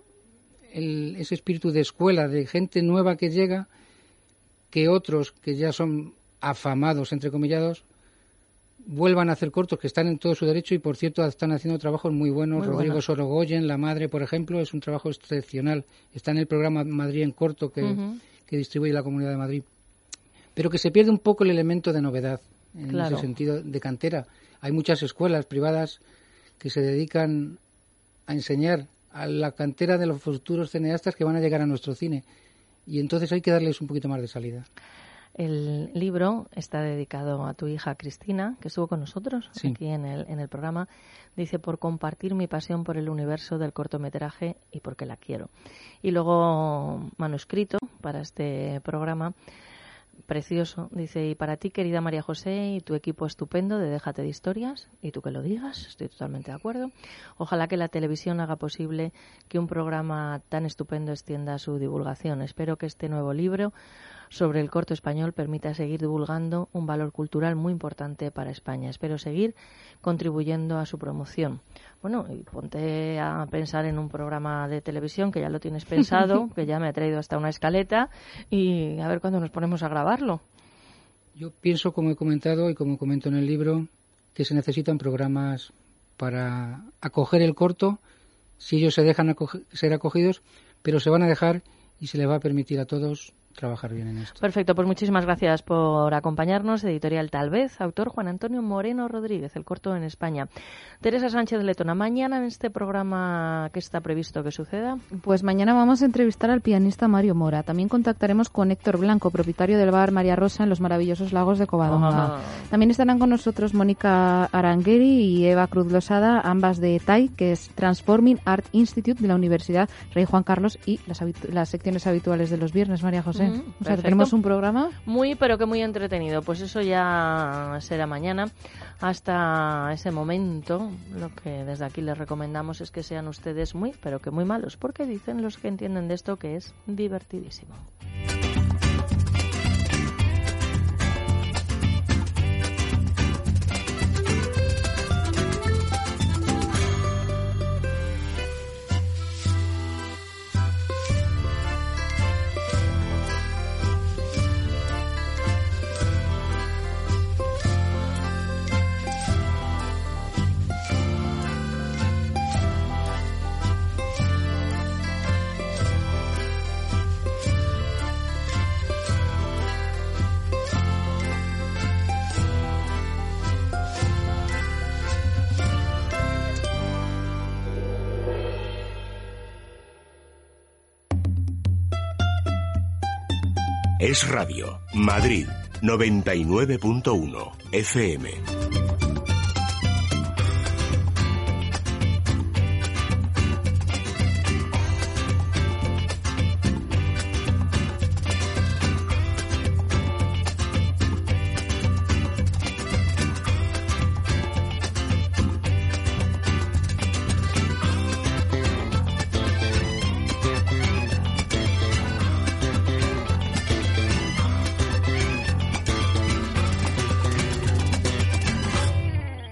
el- ese espíritu de escuela, de gente nueva que llega, que otros que ya son afamados, entre comillados, vuelvan a hacer cortos que están en todo su derecho y por cierto están haciendo trabajos muy buenos. Muy Rodrigo. Sorogoyen, La Madre, por ejemplo, es un trabajo excepcional. Está en el programa Madrid en corto que, que distribuye la Comunidad de Madrid. Pero que se pierde un poco el elemento de novedad en Claro. ese sentido de cantera. Hay muchas escuelas privadas que se dedican a enseñar a la cantera de los futuros cineastas que van a llegar a nuestro cine. Y entonces hay que darles un poquito más de salida. El libro está dedicado a tu hija Cristina, que estuvo con nosotros Sí. aquí en el, en el programa. Dice, por compartir mi pasión por el universo del cortometraje y porque la quiero. Y luego, manuscrito para este programa, precioso. Dice, y para ti, querida María José, y tu equipo estupendo de Déjate de Historias, y tú que lo digas, estoy totalmente de acuerdo. Ojalá que la televisión haga posible que un programa tan estupendo extienda su divulgación. Espero que este nuevo libro sobre el corto español permita seguir divulgando un valor cultural muy importante para España. Espero seguir contribuyendo a su promoción. Bueno, y ponte a pensar en un programa de televisión que ya lo tienes pensado, que ya me ha traído hasta una escaleta y a ver cuándo nos ponemos a grabarlo. Yo pienso, como he comentado y como comento en el libro, que se necesitan programas para acoger el corto, si ellos se dejan ser acogidos, pero se van a dejar y se les va a permitir a todos trabajar bien en esto. Perfecto, pues muchísimas gracias por acompañarnos. Editorial Tal vez, autor Juan Antonio Moreno Rodríguez, el corto en España. Teresa Sánchez Letona, mañana en este programa, ¿qué está previsto que suceda? Pues mañana vamos a entrevistar al pianista Mario Mora. También contactaremos con Héctor Blanco, propietario del bar María Rosa en los maravillosos lagos de Covadonga. Ah. También estarán con nosotros Mónica Arangueri y Eva Cruz Losada, ambas de TAI, que es Transforming Art Institute de la Universidad Rey Juan Carlos y las, habitu- las secciones habituales de los viernes, María José. O sea, tenemos un programa. Muy, pero que muy entretenido. Pues eso ya será mañana. Hasta ese momento, lo que desde aquí les recomendamos es que sean ustedes muy, pero que muy malos, porque dicen los que entienden de esto que es divertidísimo. Es Radio, Madrid, 99.1 FM.